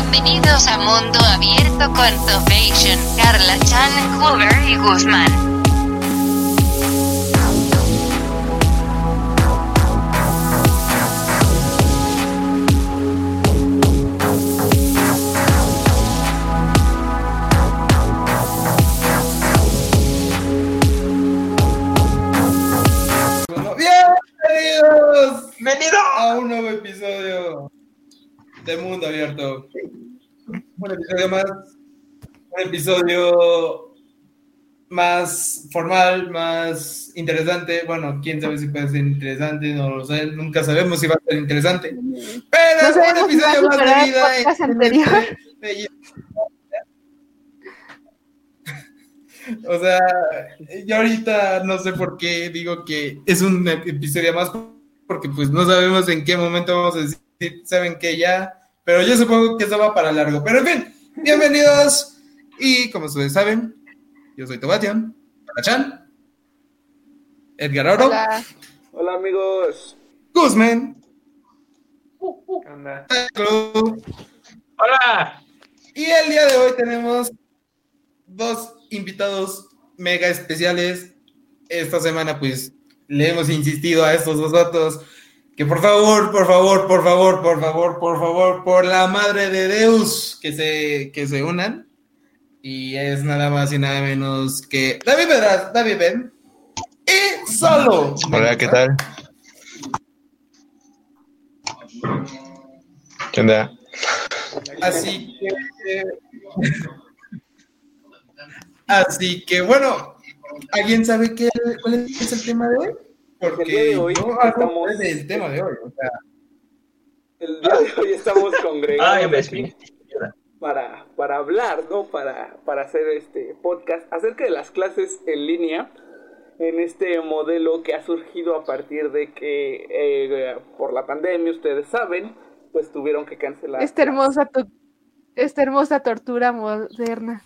Bienvenidos a Mundo Abierto con Topation, Carla Chan, Hoover y Guzmán. Abierto. Un episodio más, un episodio más formal, más interesante. Bueno, quién sabe si puede ser interesante, no lo sé, nunca sabemos si va a ser interesante. Pero No un episodio más de vida. en anterior. este O sea, yo ahorita no sé por qué digo que es un episodio más, porque pues no sabemos en qué momento vamos a decir, saben que ya, pero yo supongo que eso va para largo. Pero en fin, bienvenidos y como ustedes saben, yo soy Tobatian, Chan, Edgar Oro, Hola. Hola amigos. Guzmán, ¿Qué onda? Club, Hola. Y el día de hoy tenemos dos invitados mega especiales. Esta semana, pues, le hemos insistido a estos dos datos que por favor, por favor, por favor, por favor, por favor, por la madre de Deus, que se, que se unan. Y es nada más y nada menos que David Pedras, David Ben y Solo. Hola, ¿qué tal? ¿Qué onda? Así que. Así que bueno, ¿alguien sabe qué, cuál es el tema de hoy? Porque El día de hoy algo estamos- del tema de hoy. O sea, El día de hoy estamos congregados para, para hablar, ¿no? Para, para hacer este podcast acerca de las clases en línea en este modelo que ha surgido a partir de que eh, por la pandemia, ustedes saben, pues tuvieron que cancelar. Esta hermosa, tu- esta hermosa tortura moderna.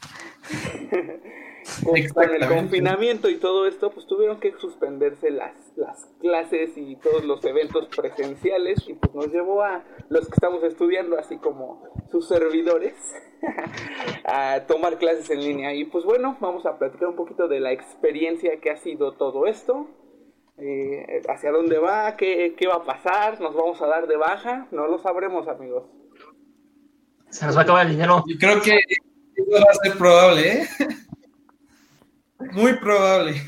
con, con el confinamiento y todo esto, pues tuvieron que suspenderse las, las clases y todos los eventos presenciales y pues nos llevó a los que estamos estudiando, así como sus servidores, a tomar clases en línea. Y pues bueno, vamos a platicar un poquito de la experiencia que ha sido todo esto. eh, hacia dónde va, qué, qué va a pasar, nos vamos a dar de baja, no lo sabremos amigos. Se nos va a acabar el dinero. yo creo que eso va a ser probable, ¿eh? Muy probable.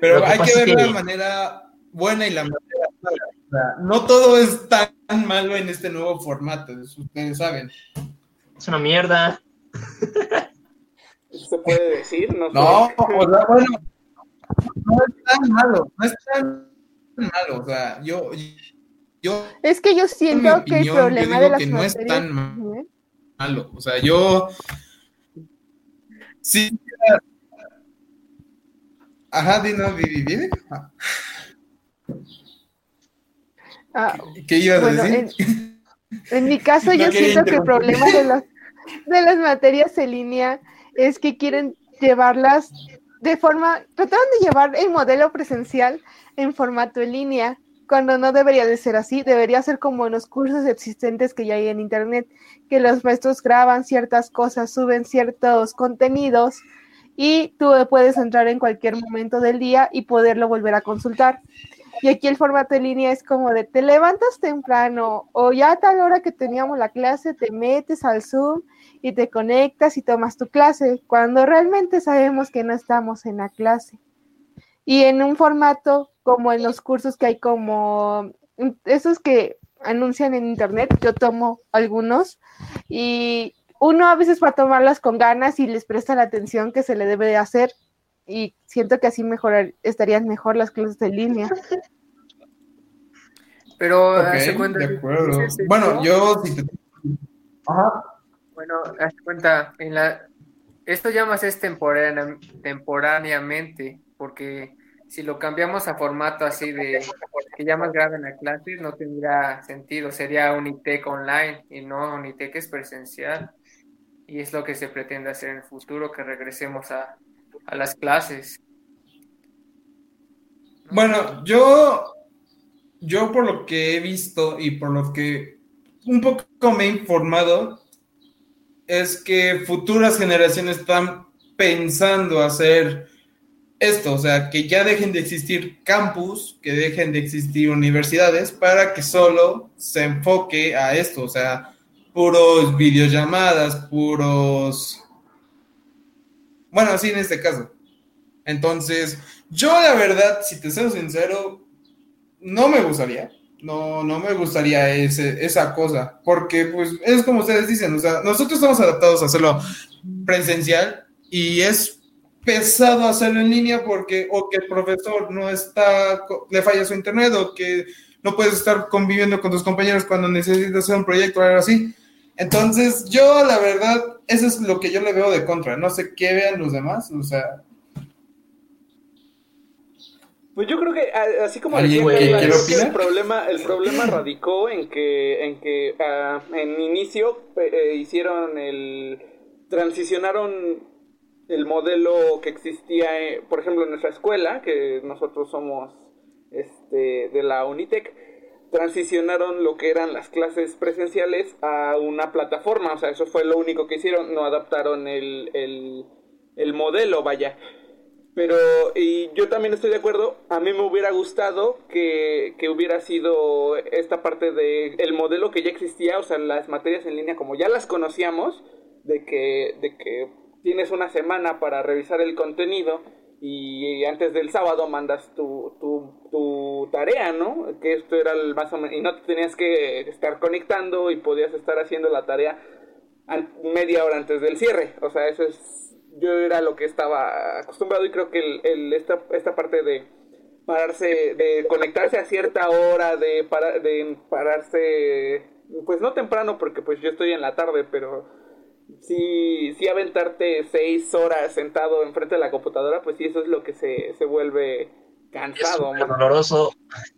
Pero hay que ver que- la manera buena y la manera mala. O sea, no todo es tan malo en este nuevo formato, ustedes saben. Es una mierda. ¿Eso ¿Se puede decir? No, o sea, bueno, no es tan malo, no es tan malo, o sea, yo, yo Es que yo siento que el problema yo de digo las que no es tan ma- malo, o sea, yo sí, ajá, Dino, Vivi, Vivi, Ah, ¿qué ibas bueno, a en, decir? en mi caso No yo siento que el problema de, las de las materias en línea es que quieren llevarlas de forma, trataron de llevar el modelo presencial en formato en línea, cuando no debería de ser así, debería ser como en los cursos existentes que ya hay en internet, que los maestros graban ciertas cosas, suben ciertos contenidos y tú puedes entrar en cualquier momento del día y poderlo volver a consultar. Y aquí el formato en línea es como de te levantas temprano o ya a tal hora que teníamos la clase te metes al Zoom y te conectas y tomas tu clase, cuando realmente sabemos que no estamos en la clase. Y en un formato como en los cursos que hay como mm, esos que anuncian en internet, yo tomo algunos y uno a veces va a tomarlas con ganas y les presta la atención que se le debe de hacer y siento que así mejorar, estarían mejor las clases en línea. Pero Ok, hace cuenta. de acuerdo. Bueno, yo si te- Ajá. Bueno, hace cuenta, en la, esto ya más es temporánea- temporáneamente, porque si lo cambiamos a formato así de que ya más graben la clase, no tendría sentido, sería un ITEC online y no un ITEC es presencial. Y es lo que se pretende hacer en el futuro, que regresemos a, a las clases. Bueno, yo, yo por lo que he visto y por lo que un poco me he informado es que futuras generaciones están pensando hacer esto, o sea, que ya dejen de existir campus, que dejen de existir universidades para que solo se enfoque a esto, o sea, puros videollamadas, puros... Bueno, así en este caso. Entonces, yo la verdad, si te soy sincero, no me gustaría. No, no me gustaría ese, esa cosa, porque pues es como ustedes dicen, o sea, nosotros estamos adaptados a hacerlo presencial y es pesado hacerlo en línea porque o que el profesor no está, le falla su internet o que no puedes estar conviviendo con tus compañeros cuando necesitas hacer un proyecto o algo así. Entonces, yo la verdad, eso es lo que yo le veo de contra. No sé qué vean los demás, o sea, Pues yo creo que así como ¿Alguien decía que Carla, quiera creo que el opinar? problema el problema radicó en que en que ah, en inicio eh, hicieron el transicionaron el modelo que existía eh, por ejemplo en nuestra escuela que nosotros somos este de la Unitec transicionaron lo que eran las clases presenciales a una plataforma o sea eso fue lo único que hicieron no adaptaron el el, el modelo vaya. Pero, y yo también estoy de acuerdo, a mí me hubiera gustado que, que hubiera sido esta parte de el modelo que ya existía, o sea, las materias en línea como ya las conocíamos, de que, de que tienes una semana para revisar el contenido y antes del sábado mandas tu, tu, tarea, ¿no? Que esto era el más o menos, y no te tenías que estar conectando y podías estar haciendo la tarea media hora antes del cierre, o sea, eso es yo era lo que estaba acostumbrado y creo que el, el- esta, esta parte de pararse, de conectarse a cierta hora, de, para- de pararse, pues no temprano porque pues yo estoy en la tarde, pero sí, sí aventarte seis horas sentado enfrente de la computadora, pues sí, eso es lo que se, se vuelve Es cansado. súper doloroso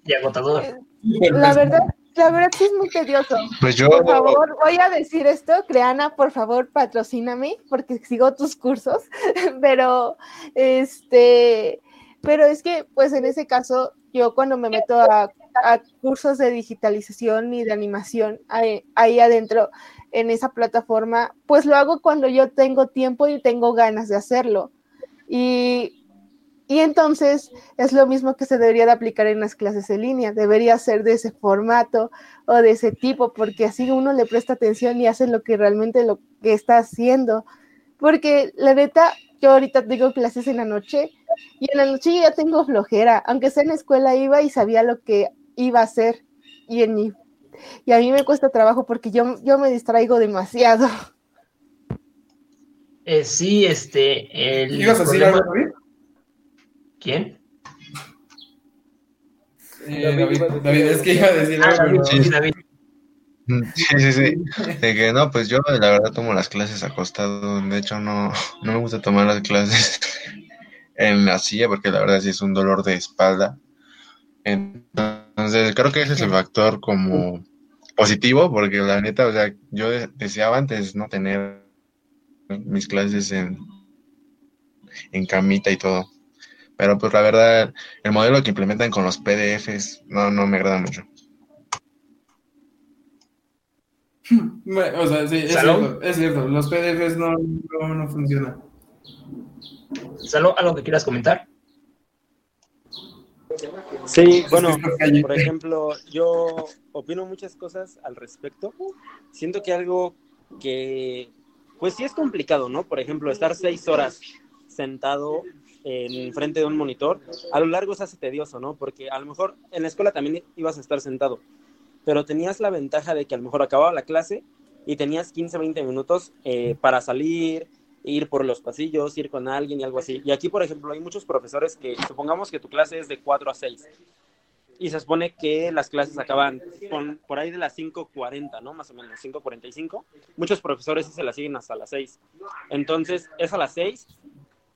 y agotador. La verdad, la verdad sí es muy tedioso. Pues yo, Por favor, voy a decir esto, Creana, por favor, patrocíname, porque sigo tus cursos, pero este, pero es que, pues en ese caso, yo cuando me meto a, a cursos de digitalización y de animación ahí, ahí adentro, en esa plataforma, pues lo hago cuando yo tengo tiempo y tengo ganas de hacerlo. Y, y entonces es lo mismo que se debería de aplicar en las clases en línea, debería ser de ese formato o de ese tipo, porque así uno le presta atención y hace lo que realmente lo que está haciendo. Porque la neta, yo ahorita tengo clases en la noche y en la noche ya tengo flojera, aunque sea en la escuela iba y sabía lo que iba a hacer y en mi y a mí me cuesta trabajo porque yo, yo me distraigo demasiado. Eh, sí, este. El ¿Ibas a decir problema- algo, David? ¿Quién? Eh, David, es que iba a decir Ah, algo, David, sí, David. Sí, sí, sí. De que no, pues yo la verdad tomo las clases acostado. De hecho, no, no me gusta tomar las clases en la silla porque la verdad sí es un dolor de espalda. Entonces, creo que ese es el factor como positivo porque la neta, o sea, yo de- deseaba antes no tener mis clases en, en camita y todo. Pero pues la verdad, el modelo que implementan con los PDFs no, no me agrada mucho. O sea, sí, es cierto, es cierto, los PDFs no, no, no funcionan. ¿Salo, algo que quieras comentar? Sí, bueno, Es que está calle. por ejemplo, yo opino muchas cosas al respecto. Siento que algo que, pues sí es complicado, ¿no? Por ejemplo, estar seis horas sentado en frente de un monitor, a lo largo se hace tedioso, ¿no? Porque a lo mejor en la escuela también ibas a estar sentado, pero tenías la ventaja de que a lo mejor acababa la clase y tenías 15, 20 minutos eh, para salir, ir por los pasillos, ir con alguien y algo así. Y aquí, por ejemplo, hay muchos profesores que, supongamos que tu clase es de 4 a 6, y se supone que las clases acaban por ahí de las 5.40, ¿no? Más o menos, 5.45. Muchos profesores se las siguen hasta las 6. Entonces, es a las 6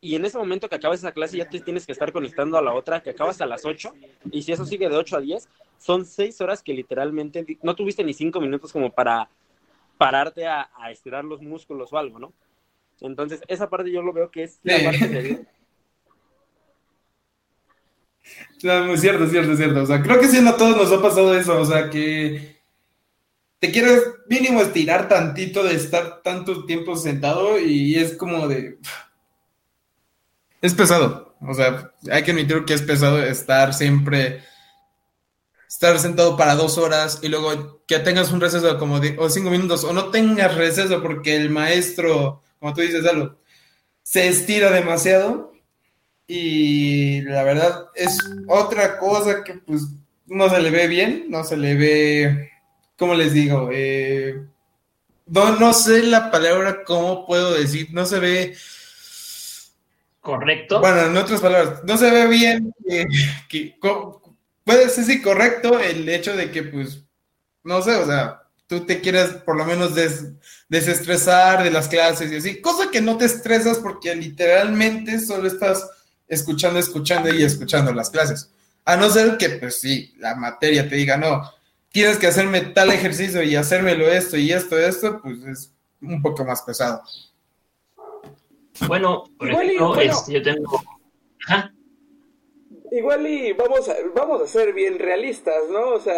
y en ese momento que acabas esa clase ya te tienes que estar conectando a la otra que acabas a las 8 y si eso sigue de 8 a 10, son 6 horas que literalmente no tuviste ni 5 minutos como para pararte a estirar los músculos o algo, ¿no? Entonces, esa parte yo lo veo que es la parte de... No, muy cierto, cierto, cierto. O sea, creo que sí, no a todos nos ha pasado eso. O sea, que te quieres mínimo estirar tantito de estar tanto tiempo sentado y es como de... Es pesado, o sea, hay que admitir que es pesado estar siempre, estar sentado para dos horas y luego que tengas un receso como de, o cinco minutos o no tengas receso porque el maestro, como tú dices, algo, se estira demasiado y la verdad es otra cosa que pues no se le ve bien, no se le ve, ¿cómo les digo? Eh, no, no sé la palabra, ¿cómo puedo decir? No se ve... ¿Correcto? Bueno, en otras palabras, no se ve bien que, puede ser sí correcto el hecho de que, pues, no sé, o sea, tú te quieres por lo menos des- desestresar de las clases y así, cosa que no te estresas porque literalmente solo estás escuchando, escuchando y escuchando las clases. A no ser que, pues sí, la materia te diga, no, tienes que hacerme tal ejercicio y hacérmelo esto y esto, esto, pues es un poco más pesado. Bueno, por Igual y, ejemplo, bueno. este, yo tengo... Ajá. Igual y vamos a, vamos a ser bien realistas, ¿no? O sea,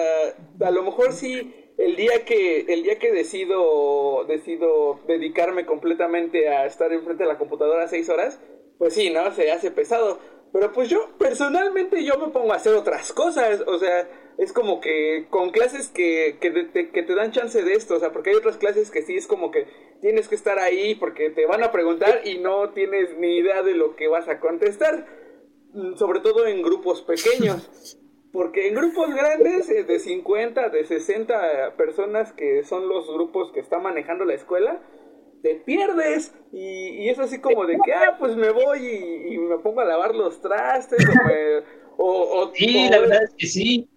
a lo mejor sí el día que el día que decido decido dedicarme completamente a estar enfrente de la computadora seis horas, pues sí, ¿no? Se hace pesado. Pero pues yo personalmente yo me pongo a hacer otras cosas, o sea, es como que con clases que, que, te, que te dan chance de esto, o sea, porque hay otras clases que sí es como que tienes que estar ahí porque te van a preguntar y no tienes ni idea de lo que vas a contestar mm, sobre todo en grupos pequeños. Porque en grupos grandes, eh, de 50, de 60 personas, que son los grupos que está manejando la escuela, te pierdes. Y, y es así como de que, ah, pues me voy y, y me pongo a lavar los trastes. O, me- o, o- Sí, o- la verdad es que sí.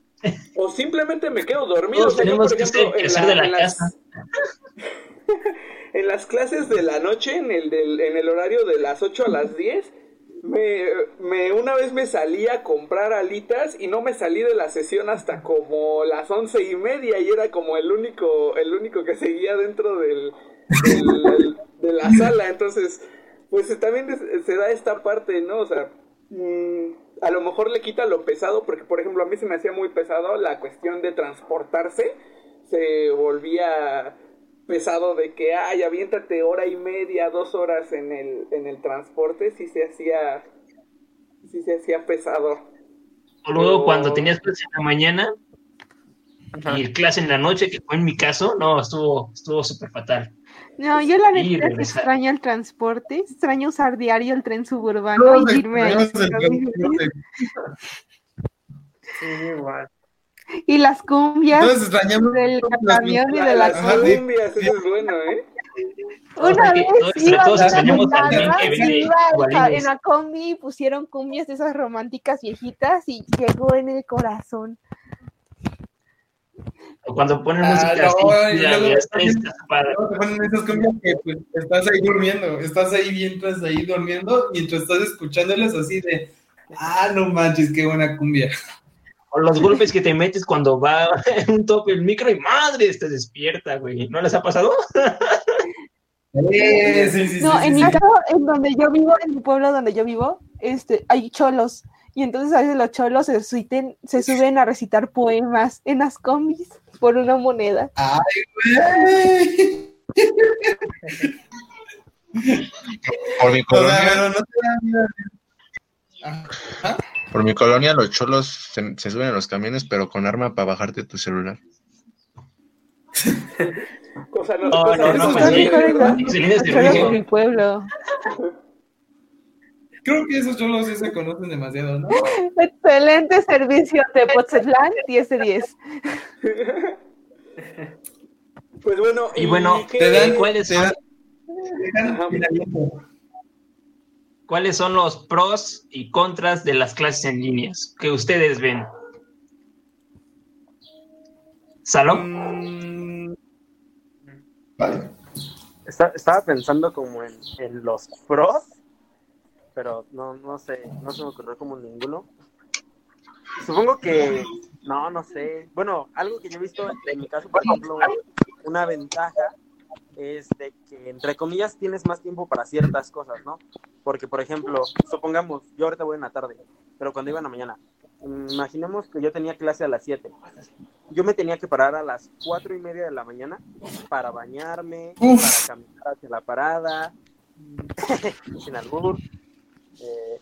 o simplemente me quedo dormido. Todos yo, tenemos por ejemplo, de la las- en las clases de la noche, en el, del, en el horario de las 8 a las 10, me, me, una vez me salí a comprar alitas y no me salí de la sesión hasta como las once y media y era como el único, el único que seguía dentro del, de la sala. Entonces, pues también es- se da esta parte, ¿no? O sea, mm, a lo mejor le quita lo pesado, porque por ejemplo a mí se me hacía muy pesado la cuestión de transportarse, se volvía pesado de que, ay, aviéntate hora y media, dos horas en el, en el transporte, sí se hacía, sí se hacía pesado. O luego Pero- cuando tenías clase en la mañana Ajá. y clase en la noche, que fue en mi caso, no, estuvo estuvo súper fatal. No, yo la Y neta regresar. extraño el transporte, extraño usar diario el tren suburbano Todos y irme transporte. Sí, igual. Y las cumbias del camión y de la Ajá, sí. cumbias, eso es bueno, ¿eh? Una vez iba a iba en la combi y pusieron cumbias de esas románticas viejitas y llegó en el corazón. O cuando ponen Ah, música no, así, ya, te ponen esas cumbias que pues, estás ahí durmiendo, estás ahí mientras ahí durmiendo, mientras estás escuchándolas así de, ah, no manches, qué buena cumbia. O los golpes que te metes cuando va en un tope el micro y madre, te despierta, güey. ¿No les ha pasado? Eh, sí, sí, No, sí, en sí, mi sí. caso, en donde yo vivo, en mi pueblo donde yo vivo, este, hay cholos. Y entonces a veces los cholos se, suiten- se suben a recitar poemas en las combis por una moneda. Ay, güey. Por mi colonia, pero no te da miedo. Ajá. Por mi colonia los cholos se, se suben a los camiones, pero con arma para bajarte tu celular. Cosa no, No, no, no, de mi pueblo. Creo que esos cholos sí se conocen demasiado, ¿no? Excelente servicio de Potsdam, 10 de 10. Pues bueno, Y bueno, qué- Te dan, ¿cuáles te son? dan- te dan Ajá. finaliento. ¿Cuáles son los pros y contras de las clases en líneas que ustedes ven? ¿Salón? Mm, Vale. Está- estaba pensando como en, en los pros, pero no, no sé, no se me ocurrió como ninguno. Supongo que, no, no sé. Bueno, algo que yo he visto en mi caso, por ejemplo, una ventaja es de que, entre comillas, tienes más tiempo para ciertas cosas, ¿no? Porque, por ejemplo, supongamos, yo ahorita voy en la tarde, pero cuando iba en la mañana, imaginemos que yo tenía clase a las 7. Yo me tenía que parar a las cuatro y media de la mañana para bañarme, Uf. para caminar hacia la parada, sin albur. eh,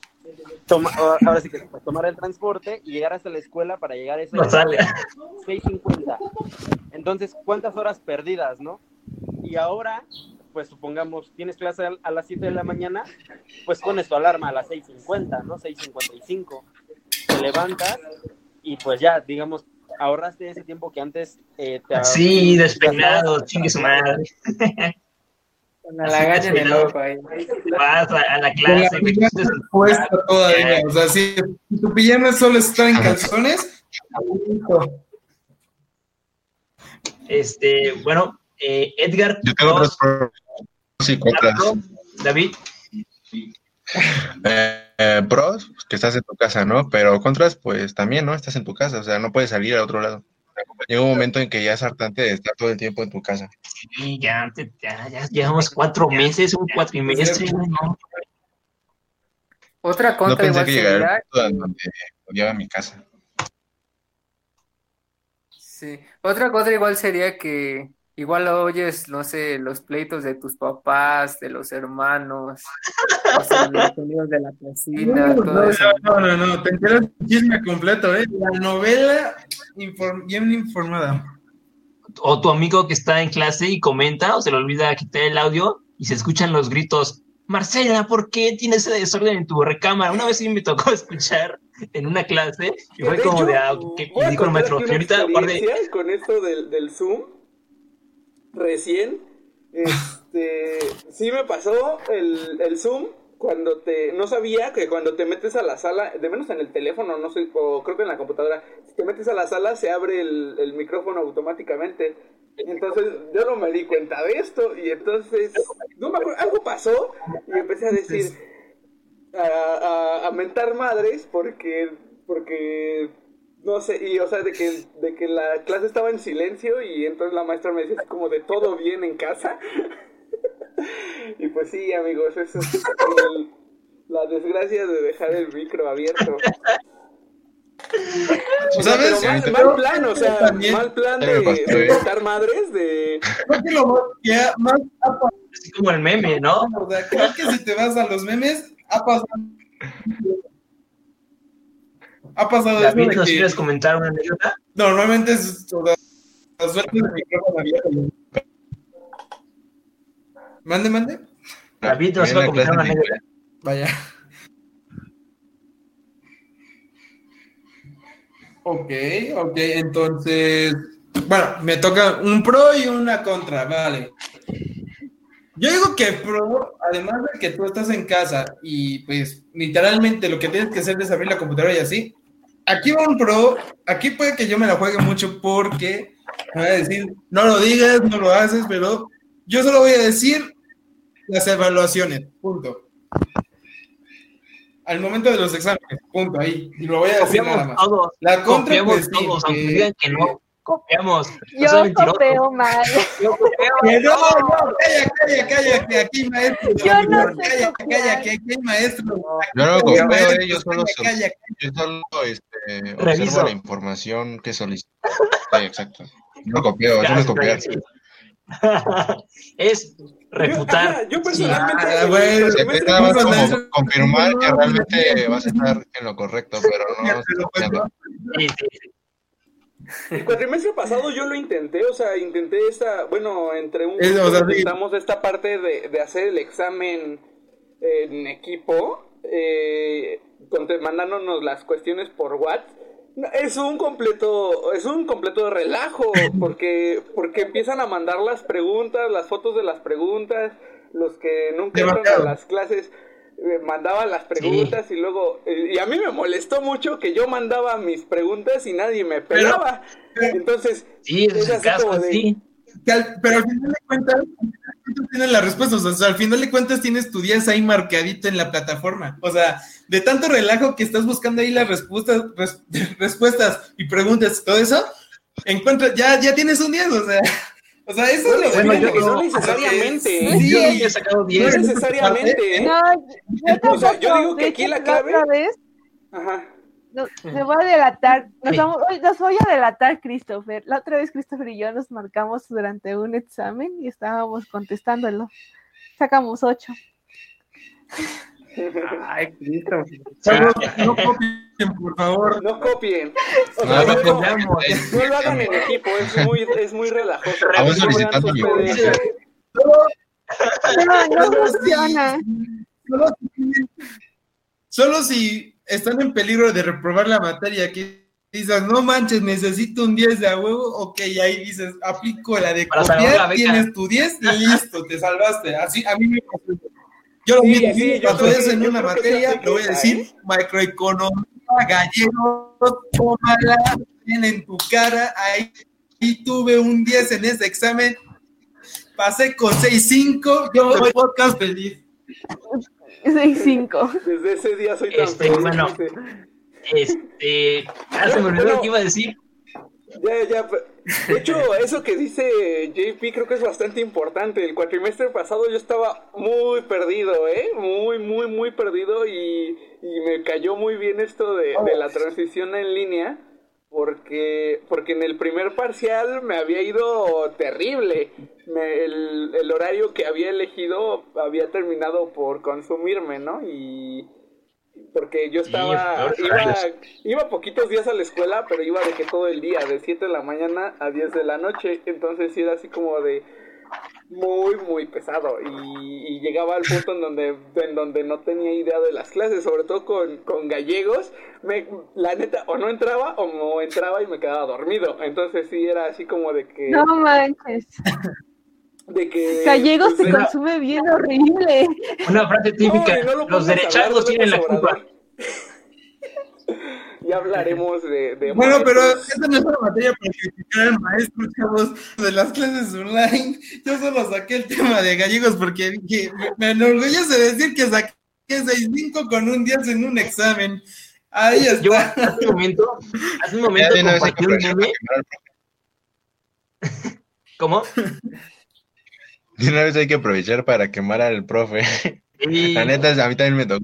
toma- ahora sí que pues, tomar el transporte y llegar hasta la escuela para llegar a esa No sale. 6.50. Entonces, ¿cuántas horas perdidas, no? Y ahora, pues supongamos, tienes clase a las 7 de la mañana, pues pones tu alarma a las 6.50, ¿no? 6.55. Te levantas y pues ya, digamos, ahorraste ese tiempo que antes eh, te... Sí, despeinado, chingue su madre. Con la lagaña en el ojo ahí. Vas a, a la clase, güey. todavía. O sea, si tu pijama solo está en calzones. Este, bueno, eh, Edgar, Yo tengo dos, otros pros y contras. David, Eh, eh, pros, pues, que estás en tu casa, ¿no? Pero contras, pues también, ¿no? Estás en tu casa, o sea, no puedes salir a otro lado. Llega un momento en que ya es hartante de estar todo el tiempo en tu casa. sí, ya, ya, ya llevamos cuatro meses, un cuatrimestre, ¿no? Otra No contra pensé igual que llegara el sería punto donde odiaba a mi casa. Sí. Otra cosa igual sería que igual oyes, no sé, los pleitos de tus papás, de los hermanos, o sea, los sonidos de la cocina, todo No, eso. no, no, no, te enteras del chisme completo, ¿eh? La novela inform- bien informada. O tu amigo que está en clase y comenta, o se le olvida quitar el audio y se escuchan los gritos. Marcela, ¿por qué tienes ese desorden en tu recámara? Una vez sí me tocó escuchar en una clase y fue De como hecho, de, ah, ¿qué dijo el maestro? experiencia con esto del, del Zoom. Recién, este, sí me pasó el, el Zoom cuando te, no sabía que cuando te metes a la sala, de menos en el teléfono, no sé, o creo que en la computadora, si te metes a la sala se abre el, el micrófono automáticamente. Entonces yo no me di cuenta de esto y entonces, no me acuerdo, algo pasó y empecé a decir, a, a, a mentar madres porque, porque, no sé, y o sea, de que, de que la clase estaba en silencio y entonces la maestra me decía así como de todo bien en casa. y pues sí, amigos, eso es el- la desgracia de dejar el micro abierto. O sea, ¿Sabes? pero mal, mal plan, o sea, También. mal plan Ya de, mentar madres, de... Creo que lo más, Así como el meme, ¿no? o sea, creo que si te vas a los memes, ha pasado. Ha pasado eso David, ¿nos que quieres comentar una anécdota? normalmente es, o sea, la suerte del micrófono abierto. Mande, mande. David nos En iba a comentar una anécdota. Vaya. Ok, ok, entonces, bueno, me toca un pro y una contra, vale. Yo digo que pro, además de que tú estás en casa y pues literalmente lo que tienes que hacer es abrir la computadora y así, aquí va un pro, aquí puede que yo me la juegue mucho porque me voy a decir, no lo digas, no lo haces, pero yo solo voy a decir las evaluaciones, punto. Al momento de los exámenes, punto, ahí. Y lo voy a decir nada más. todos, La contra, copiamos pues todos, aunque que- digan que no, copiamos. No Yo mentiroso. copio mal. Yo copio. Que no, no, calla, calla, calla, que aquí hay maestro. Yo no sé Calla, calla, que aquí hay maestro. Yo no copio, eh, yo solo, calla, calla, yo solo Reviso. observo la información que solicito. Sí, exacto. No copio, eso no es copiar. es refutar. Yo, yo personalmente... Ah, bueno, Se me- te nada más Cuando como eso- confirmar que realmente vas a estar en lo correcto, pero no pues, copiando. Sí, sí. El cuatrimestre pasado yo lo intenté, o sea, intenté esta, bueno, entre un Es, o sea, intentamos esta parte de, de hacer el examen en equipo, eh, mandándonos las cuestiones por WhatsApp. Es un completo, es un completo relajo, porque, porque empiezan a mandar las preguntas, las fotos de las preguntas, los que nunca entran a las clases eh, mandaban las preguntas y luego, eh, y a mí me molestó mucho que yo mandaba mis preguntas y nadie me pelaba. Entonces, Sí, Es así caso, como de- sí. Que al- pero al final de cuentas, al final de cuentas tienes las respuestas. O sea, al final de cuentas tienes tu 10 ahí marcadito en la plataforma. O sea, de tanto relajo que estás buscando ahí las respuestas, res- respuestas y preguntas y todo eso, encuentras, ya, ya tienes un 10. O sea, o sea eso Bueno, es lo bueno, yo- no necesariamente, ¿eh? Sí, Yo he sacado no 10. necesariamente, ¿eh? No, yo O sea, yo digo que aquí la clave- otra vez, Ajá. No, me voy a delatar, nos, vamos- hoy nos voy a delatar, Christopher. La otra vez Christopher y yo nos marcamos durante un examen y estábamos contestándolo. Sacamos ocho. Ay, Cristo. No copien, por favor. No copien. O No, sea, no no, copiamos. no lo hagan en equipo, es muy, es muy relajoso. Solicitando mi. No, no funciona. Solo si, solo si están en peligro de reprobar la materia, que dices, no manches, necesito un 10 de a huevo, ok, ahí dices, aplico la de Para la copiar, tienes tu 10 y listo, te salvaste. Así, a mí me pasó. Yo lo Sí, mismo, sí, eso que- en una materia, lo voy a decir, ¿eh? macroeconomía, gallego, tómala, ven en tu cara, ahí y tuve un 10 en ese examen, pasé con 6.5, yo voy podcast feliz. Seis, cinco. Desde ese día soy tan Este, feliz. bueno. Este. Ah, se me olvidó lo que iba a decir. Ya, ya. De hecho, eso que dice JP creo que es bastante importante. El cuatrimestre pasado yo estaba muy perdido, ¿eh? Muy, muy, muy perdido y, y me cayó muy bien esto de, de la transición en línea. Porque, porque en el primer parcial me había ido terrible. Me- el, el horario que había elegido había terminado por consumirme, ¿no? Y, porque yo estaba, iba, iba poquitos días a la escuela, pero iba de que todo el día, de 7 de la mañana a 10 de la noche, entonces sí era así como de muy, muy pesado y, y llegaba al punto en donde, en donde no tenía idea de las clases, sobre todo con, con gallegos, me, la neta, o no entraba o no entraba y me quedaba dormido, entonces sí era así como de que... No manches. De que Gallegos pues, se era- consume bien horrible. Una frase típica. Uy, no lo Los pongas a derechazos hablar de tienen la culpa. Ya hablaremos de, de Bueno, pero esta no es una materia para criticar al maestro, chavos, de las clases online. Yo solo saqué el tema de gallegos porque dije, me- enorgullece decir que saqué 6.5 con un 10 en un examen. Ahí está. Yo hace un momento, hace un momento compartí un meme. ¿Cómo? De una vez hay que aprovechar para quemar al profe. La neta, a mí también me tocó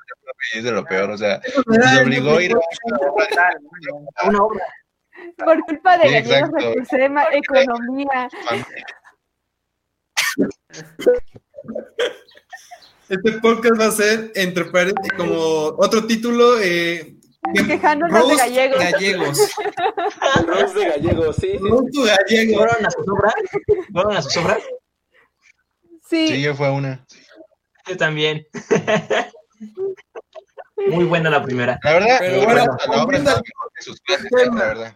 es de lo peor. O sea, nos obligó a ir a una obra. Por culpa de Sí, gallegos exacto. recursé ma- economía. Este podcast va a ser, entre paréntesis, como otro título, eh, Quejándonos de gallegos. gallegos. El roast de gallegos, sí, sí. Gallego. ¿Fueron a sus obras? ¿Fueron a sus obras? Sí, Sí, yo fue una. Yo también. Muy buena la primera. La verdad, Pero bueno, verdad, la obra está mejor que sus clases, ¿eh? la verdad.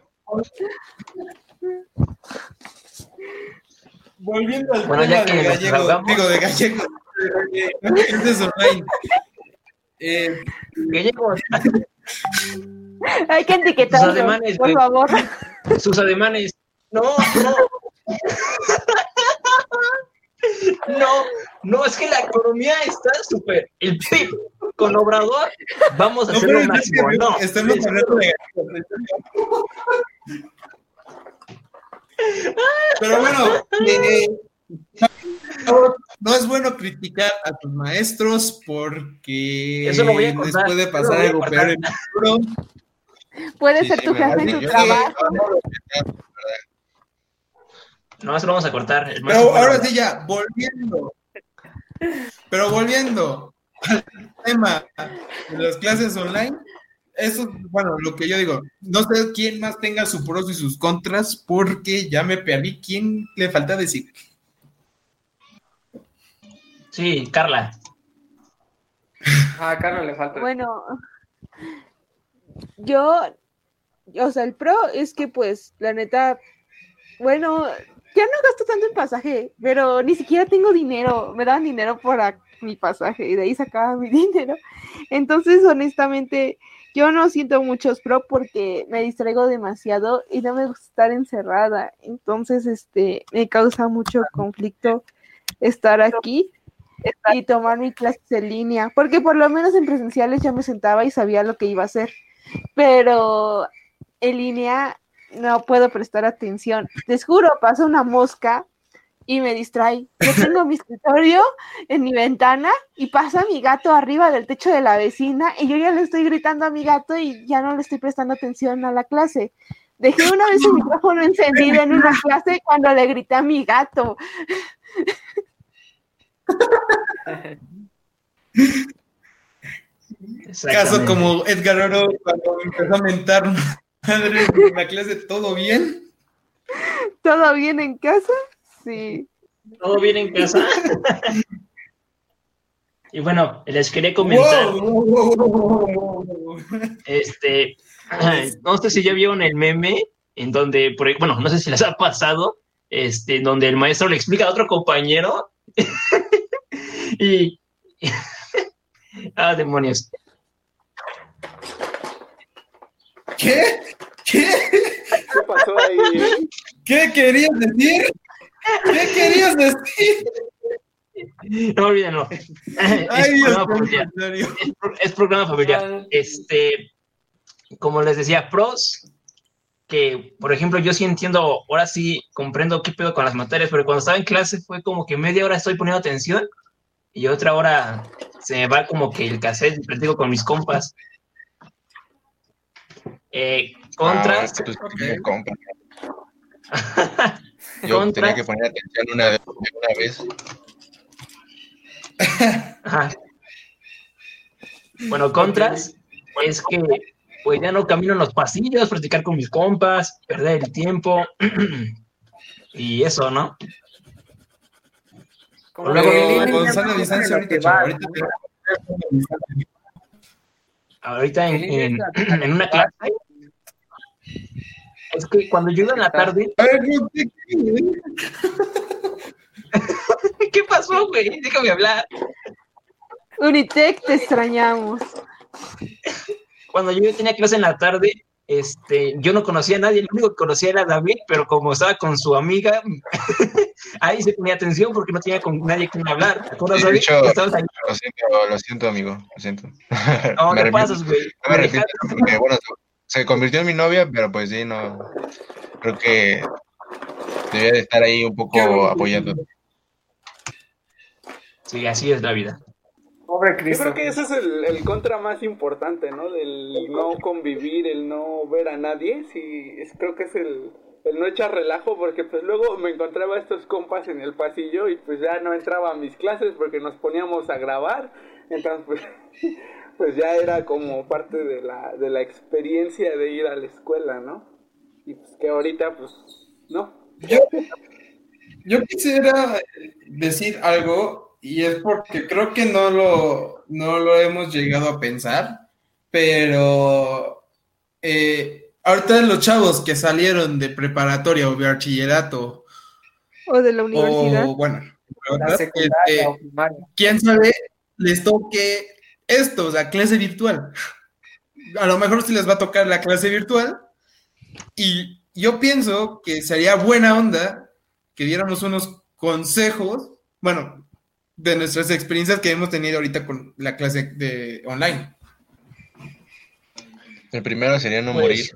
Volviendo al Bueno, tema ya que de desahogamos. digo, de online. Eh, Gallegos, hay que Sus etiquetarlo, alemanes, por güey. favor. sus ademanes. No, no. No, no, es que la economía está súper. El PIB con Obrador, vamos a no, hacer es máximo, que no. estamos hablando de. Pero bueno, eh, no, no es bueno criticar a tus maestros porque Eso lo voy a les puede pasar lo voy a algo peor en el futuro. Puede Sí, ser tu jefe en tu Yo- trabajo. No, eso lo vamos a cortar. el Pero ahora sí ya, volviendo. Pero volviendo al tema de las clases online, eso, bueno, lo que yo digo, no sé quién más tenga sus pros y sus contras, porque ya me perdí. ¿Quién le falta decir? Sí, Carla. Ah, a Carlos le falta. Bueno, yo, o sea, el pro es que pues, la neta, bueno, ya no gasto tanto en pasaje, pero ni siquiera tengo dinero, me daban dinero para mi pasaje y de ahí sacaba mi dinero. Entonces, honestamente, yo no siento muchos pro porque me distraigo demasiado y no me gusta estar encerrada. Entonces, este, me causa mucho conflicto estar aquí y tomar mis clases en línea, porque por lo menos en presenciales ya me sentaba y sabía lo que iba a hacer, pero en línea no puedo prestar atención. Les juro, pasa una mosca y me distrae. Yo tengo mi escritorio en mi ventana y pasa mi gato arriba del techo de la vecina y yo ya le estoy gritando a mi gato y ya no le estoy prestando atención a la clase. Dejé una vez el micrófono encendido en una clase cuando le grité a mi gato. Caso como Edgar Oro cuando empezó a mentar madre en la clase, ¿todo bien? ¿Todo bien en casa? Sí. ¿Todo bien en casa? y bueno, les quería comentar, Wow, wow, wow, este, no sé si ya vieron el meme en donde, por, bueno, no sé si les ha pasado, este, en donde el maestro le explica a otro compañero y, ah, demonios. ¿Qué? ¿Qué? ¿Qué pasó ahí? ¿Qué querías decir? ¿Qué querías decir? No olvídenlo. Ay, es, Dios programa serio. Es es programa familiar. Este, como les decía, pros, que por ejemplo, yo sí entiendo, ahora sí comprendo qué pedo con las materias, pero cuando estaba en clase fue como que media hora estoy poniendo atención y otra hora se me va como que el cassette y platico con mis compas. Eh, contras, Ah, pues, me compra. Yo Contra- tenía que poner atención una, de una vez. Ajá. Bueno, contras es que pues ya no camino en los pasillos, practicar con mis compas, perder el tiempo y eso, ¿no? Como Luego, que no distancia ahorita, en, En una clase que cuando yo iba en la tarde, qué. ¿qué pasó, güey? Déjame hablar. Unitec, te extrañamos. Cuando yo tenía clase en la tarde, este, yo no conocía a nadie, el único que conocía era David, pero como estaba con su amiga, ahí se ponía atención porque no tenía con nadie con quien hablar. Lo siento, lo siento, amigo. Lo siento. No, Me ¿qué pasas, güey? No me arrepiento porque, bueno, se convirtió en mi novia, pero pues sí, no. Creo que debía de estar ahí un poco apoyando. Sí, así es la vida. Pobre Yo Cristo. creo que ese es el, el contra más importante, ¿no? Del no convivir, el no ver a nadie. Sí, es, creo que es el, el no echar relajo, porque pues luego me encontraba a estos compas en el pasillo y pues ya no entraba a mis clases porque nos poníamos a grabar. Entonces, pues, pues ya era como parte de la, de la experiencia de ir a la escuela, ¿no? Y pues que ahorita, pues, no. Yo, yo quisiera decir algo y es porque creo que no lo, no lo hemos llegado a pensar, pero eh, ahorita los chavos que salieron de preparatoria o de bachillerato O de la universidad. o bueno, La secundaria este, quién sabe, les toque esto, o sea, clase virtual. A lo mejor sí les va a tocar la clase virtual. Y yo pienso que sería buena onda que diéramos unos consejos, bueno, de nuestras experiencias que hemos tenido ahorita con la clase de online. El primero sería no Pues, morir.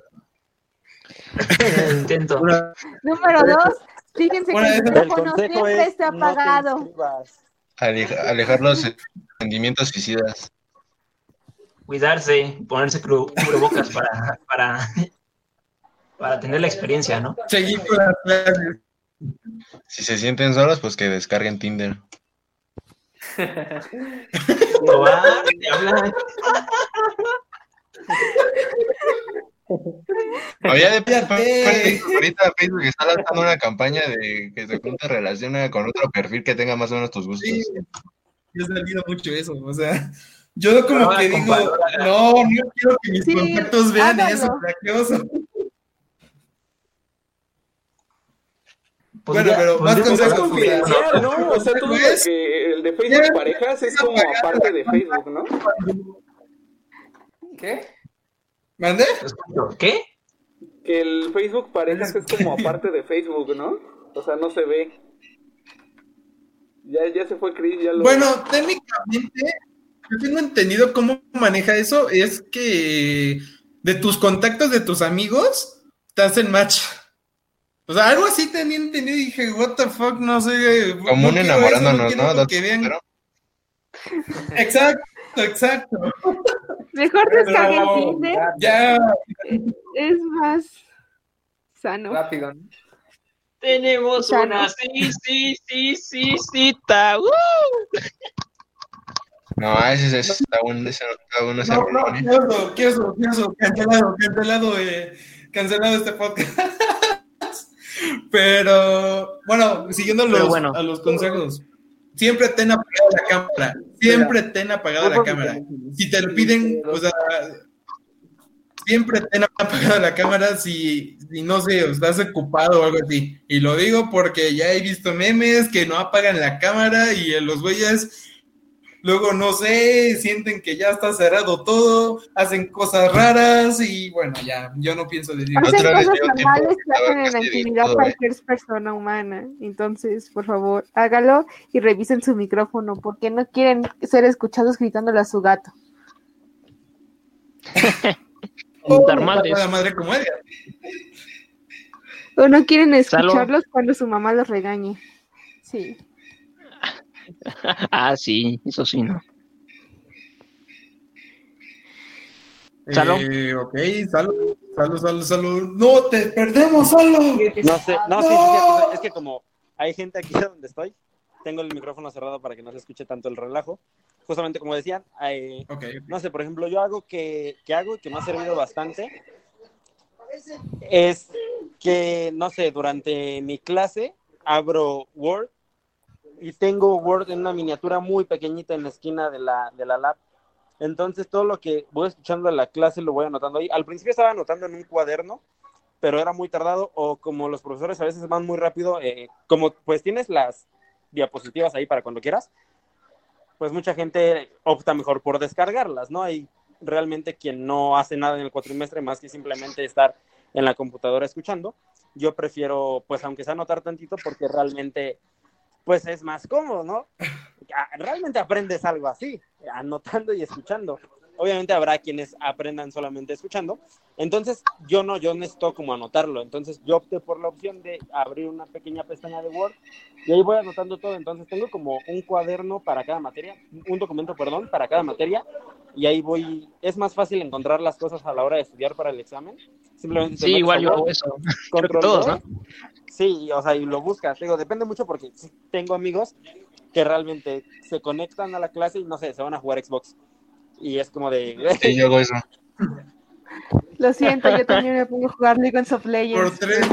Intento. Número dos, fíjense Bueno, que el consejo siempre es esté no te apagado. Aleja- alejar los sentimientos suicidas. Cuidarse, ponerse cubrebocas para, para, para tener la experiencia, ¿no? Seguir con las clases. Si se sienten solos, pues que descarguen Tinder. Probar, te hablan. Había de Fíjate. ahorita Facebook está lanzando una campaña de que se junta relaciona con otro perfil que tenga más o menos tus gustos. Sí, yo he salido mucho eso, o sea, yo como que digo, no, no quiero que mis Sí, contactos vean háganlo. eso, qué oso. Pues Bueno, pero más Pues es consejos, confidencial, ¿no? O sea, tú dices que el de Facebook ya Parejas es como aparte de Facebook, ¿no? ¿Qué? ¿Mande? ¿Qué? Que el Facebook Parejas es como aparte de Facebook, ¿no? O sea, no se ve. Ya, ya se fue Chris, ya lo... Bueno, técnicamente, yo tengo entendido cómo maneja eso, es que de tus contactos de tus amigos te hacen match. O sea, algo así tenía entendido y dije, what the fuck, no sé. Como un quiero enamorándonos, eso, ¿no? que vean- Pero- Exacto, exacto. Mejor Pero- descarguen Tinder, Ya, es más sano. Rápido, ¿no? Tenemos Ya una no. sí, sí, sí, sí, cita. ¡Uh! No, ese es está bueno, ese está bueno ese no, no, ¿eh? quiero, quiero, quiero, cancelado, cancelado, eh, cancelado este podcast. Pero, bueno, siguiendo los, bueno. a los consejos. Siempre ten apagada la cámara. Siempre ten apagada la cámara. Si te lo piden, o sea, siempre ten apagada la cámara si, si no sé, estás ocupado o algo así. Y lo digo porque ya he visto memes que no apagan la cámara y los güeyes luego no sé, sienten que ya está cerrado todo, hacen cosas raras y bueno, ya, yo no pienso decir Hacen- Otra vez cosas tiempo normales que hacen en la intimidad todo, ¿eh? cualquier persona humana. Entonces, por favor, hágalo y revisen su micrófono porque no quieren ser escuchados gritándole a su gato. Oh, madres. la madre como Edgar. O no quieren Salud. escucharlos cuando su mamá los regañe. Sí. Ah, sí, eso sí, ¿no? Salud. Eh, ok, salud, salud, salud, salud. No, te perdemos, salud. No sé, no, sí, sí, sí, es que como hay gente aquí donde estoy, tengo el micrófono cerrado para que no se escuche tanto el relajo. Justamente como decían, eh, no sé, por ejemplo, yo algo que, que hago y que me ha servido bastante es que, no sé, durante mi clase abro Word y tengo Word en una miniatura muy pequeñita en la esquina de la, de la lab. Entonces, todo lo que voy escuchando en la clase lo voy anotando ahí. Al principio estaba anotando en un cuaderno, pero era muy tardado o como los profesores a veces van muy rápido, eh, como pues tienes las diapositivas ahí para cuando quieras, pues mucha gente opta mejor por descargarlas, ¿no? Hay realmente quien no hace nada en el cuatrimestre más que simplemente estar en la computadora escuchando. Yo prefiero, pues aunque sea anotar tantito, porque realmente, pues es más cómodo, ¿no? Realmente aprendes algo así, anotando y escuchando. Obviamente habrá quienes aprendan solamente escuchando. Entonces, yo no, yo necesito como anotarlo. Entonces, yo opté por la opción de abrir una pequeña pestaña de Word y ahí voy anotando todo. Entonces, tengo como un cuaderno para cada materia, un documento, perdón, para cada materia. Y ahí voy, es más fácil encontrar las cosas a la hora de estudiar para el examen. Simplemente te Sí, igual yo hago eso. control todos, V. Sí, o sea, y lo buscas. Digo, depende mucho porque tengo amigos que realmente se conectan a la clase y no sé, se van a jugar Xbox. Y es como de. Sí, yo hago eso. Lo siento, yo también me pongo a jugar League of Legends. Por tres.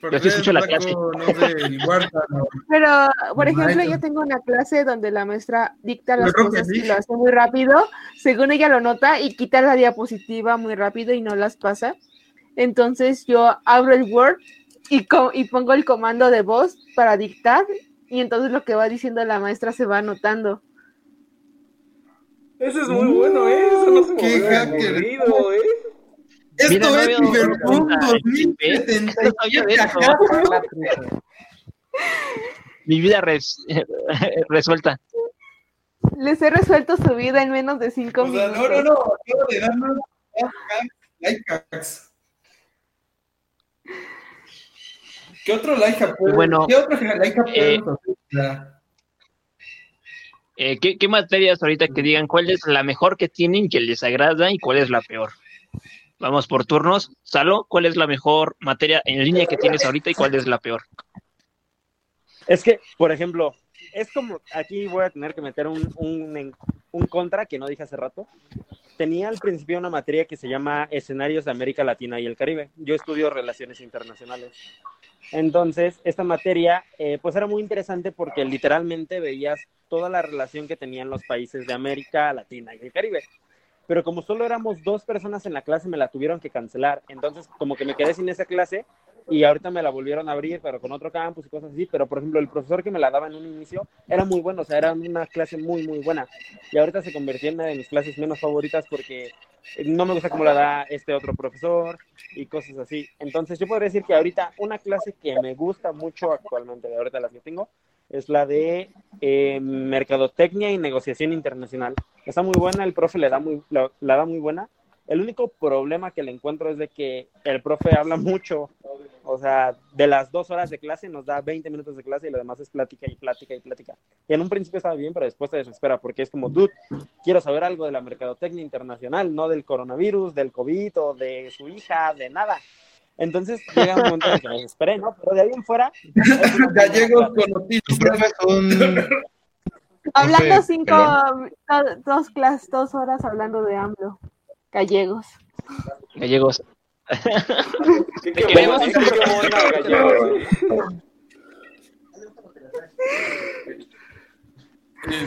Por Yo sí tres, escucho la No sé, Warzone, Pero, por No, ejemplo, yo tengo una clase donde la maestra dicta las cosas sí. y lo hace muy rápido. Según ella lo nota y quita la diapositiva muy rápido y no las pasa. Entonces yo abro el Word y, y pongo el comando de voz para dictar y entonces lo que va diciendo la maestra se va anotando. Eso es muy bueno, ¿eh? Eso no se me Qué hacker. ocurrido, ¿eh? Esto Mira, es ¿ves? No sabía de 2077. eso. ajá. Mi vida res- resuelta. Les he resuelto su vida en menos de cinco O sea, minutos. no, no, no. Acabo de darnos life hacks. ¿Qué otro life hack? puede- Bueno, ¿Qué otro life hack eh, podemos hacer? O sea, Eh, ¿qué, qué materias ahorita que digan cuál es la mejor que tienen que les agrada y cuál es la peor? Vamos por turnos. Salo, ¿cuál es la mejor materia en línea que tienes ahorita y cuál es la peor? Es que, por ejemplo, es como, aquí voy a tener que meter un, un, contra que no dije hace rato. Tenía al principio una materia que se llama Escenarios de América Latina y el Caribe. Yo estudio Relaciones Internacionales. Entonces, esta materia, eh, pues era muy interesante porque literalmente veías toda la relación que tenían los países de América Latina y el Caribe. Pero como solo éramos dos personas en la clase, me la tuvieron que cancelar. Entonces, como que me quedé sin esa clase y ahorita me la volvieron a abrir, pero con otro campus y cosas así. Pero, por ejemplo, el profesor que me la daba en un inicio era muy bueno, o sea, era una clase muy, muy buena. Y ahorita se convirtió en una de mis clases menos favoritas porque no me gusta cómo la da este otro profesor y cosas así. Entonces, yo podría decir que ahorita una clase que me gusta mucho actualmente, de ahorita las que tengo, es la de eh, Mercadotecnia y Negociación Internacional. Está muy buena, el profe le da muy, la, la da muy buena. El único problema que le encuentro es de que el profe habla mucho. O sea, de las dos horas de clase nos da 20 minutos de clase y lo demás es plática y plática y plática. Y en un principio estaba bien, pero después te desespera porque es como, dude, quiero saber algo de la mercadotecnia internacional, no del coronavirus, del COVID o de su hija, de nada. Entonces llega un momento en que me desesperé, ¿no? Pero de ahí en fuera... Gallegos con Tu noticias. profe es un... Hablando cinco, do- dos clases, dos horas hablando de AMLO. Gallegos. Gallegos. Qué, Te qué queremos. buena- qué buena gallegos, ¿eh?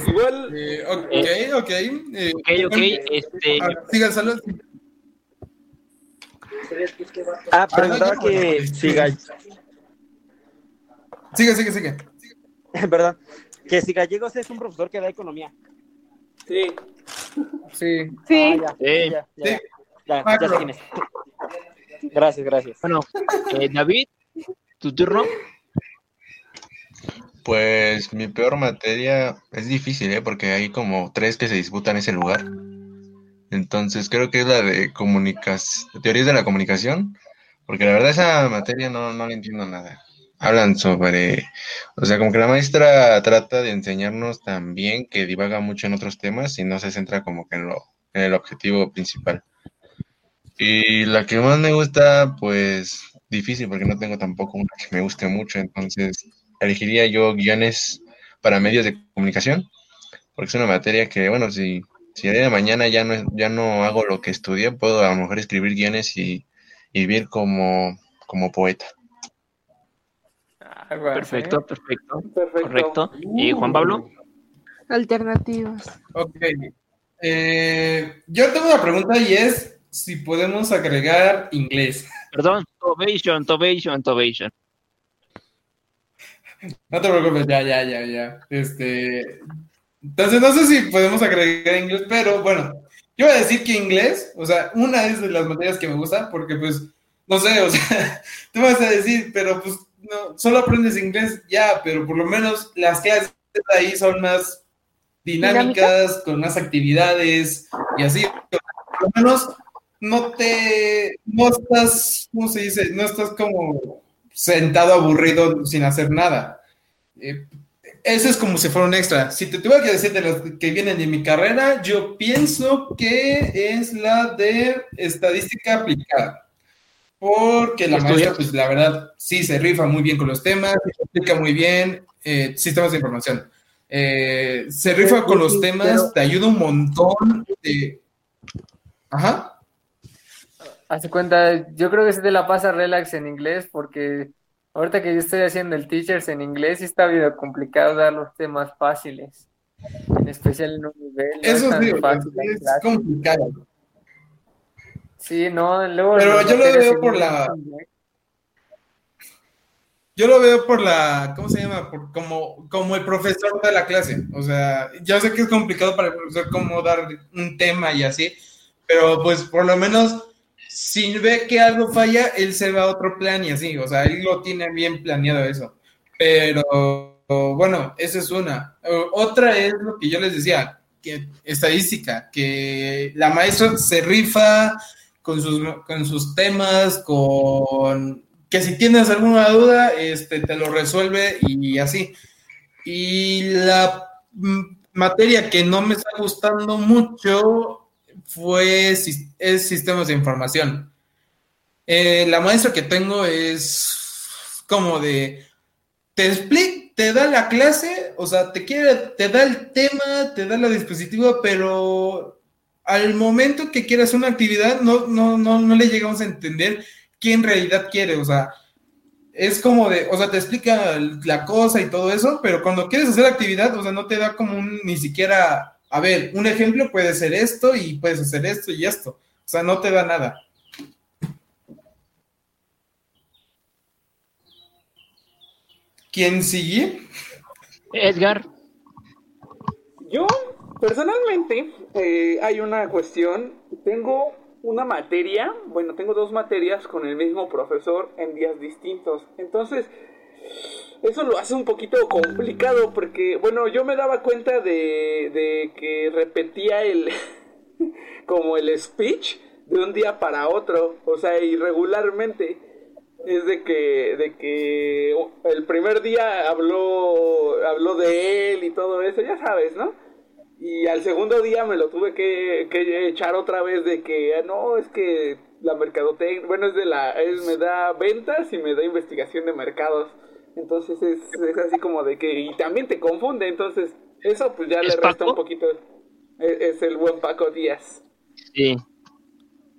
Igual, Eh, ok, ok. eh, Ok, ok, este, ah, sigan, salud. Ah, preguntaba Ah, que si Gall- Sigue, sigue, sigue. perdón, que si Gallegos es un profesor que da economía. sí. Sí. Sí, Ah, ya, Sí. ya, ya, Sí. ya, ya sé claro. quién es. Gracias, gracias. bueno, eh, David, tu turno. Pues mi peor materia es difícil, ¿eh? Porque hay como tres que se disputan ese lugar. Entonces creo que es la de comunicas, teorías de la comunicación, porque la verdad esa materia no, no le entiendo nada. Hablan sobre, o sea, como que la maestra trata de enseñarnos también que divaga mucho en otros temas y no se centra como que en lo, en el objetivo principal. Y la que más me gusta, pues difícil, porque no tengo tampoco una que me guste mucho, entonces elegiría yo guiones para medios de comunicación, porque es una materia que, bueno, si, si el día de mañana ya no, ya no hago lo que estudié, puedo a lo mejor escribir guiones y, y vivir como, como poeta. Perfecto, perfecto, Perfecto. correcto. ¿Y Juan Pablo? alternativas. Ok. Eh, yo tengo una pregunta y es si podemos agregar inglés. Perdón, Tobation, Tobation, Tobation. No te preocupes, ya, ya, ya, ya. Este, entonces no sé si podemos agregar inglés, pero bueno, yo voy a decir que inglés, o sea, una es de las materias que me gusta, porque pues, no sé, o sea, tú vas a decir, pero pues, no, solo aprendes inglés, ya, pero por lo menos las clases ahí son más dinámicas, con más actividades y así. Por lo menos no te, no estás, ¿cómo se dice? No estás como sentado aburrido sin hacer nada. Eh, eso es como si fuera un extra. Si te tuviera que decir de las que vienen de mi carrera, yo pienso que es la de estadística aplicada. Porque la maestra, pues la verdad, sí se rifa muy bien con los temas, explica muy bien eh, sistemas de información. Eh, se rifa con los temas, te ayuda un montón de... Ajá. Hace cuenta, yo creo que se te la pasa relax en inglés porque ahorita que yo estoy haciendo el teachers en inglés sí está bien complicado dar los temas fáciles, en especial en un nivel. no es Eso fácil la es clase. complicado. Sí, no, luego Pero yo lo veo por la- bien. Yo lo veo por la, ¿cómo se llama? Por, como, como el profesor de la clase. O sea, yo sé que es complicado para el profesor como dar un tema y así, pero pues por lo menos si ve que algo falla, él se va a otro plan y así. O sea, él lo tiene bien planeado eso. Pero bueno, esa es una. Otra es lo que yo les decía, que estadística, que la maestra se rifa con sus, con sus temas, con que si tienes alguna duda, este, te lo resuelve y así. Y la materia que no me está gustando mucho fue es sistemas de información. Eh, la maestra que tengo es como de te explica, te da la clase, o sea, te quiere, te da el tema, te da la dispositiva, pero al momento que quieras una actividad, no, no, no, no le llegamos a entender qué en realidad quiere, o sea, es como de, o sea, te explica la cosa y todo eso, pero cuando quieres hacer actividad, o sea, no te da como un, ni siquiera, a ver, un ejemplo puede ser esto y puedes hacer esto y esto, o sea, no te da nada. ¿Quién sigue? Edgar, Yo, personalmente, eh, hay una cuestión. Tengo una materia, bueno, tengo dos materias con el mismo profesor en días distintos. Entonces, eso lo hace un poquito complicado porque, bueno, yo me daba cuenta de, de que repetía el, como el speech de un día para otro, o sea, irregularmente. Es de que, de que el primer día habló, habló de él y todo eso, ya sabes, ¿no? Y al segundo día me lo tuve que, que echar otra vez de que, ah, no, es que la mercadotecnia, bueno, es de la, es, me da ventas y me da investigación de mercados. Entonces es, es así como de que, y también te confunde, entonces eso pues ya le ¿Es resta Paco? un poquito, es, es el buen Paco Díaz. Sí.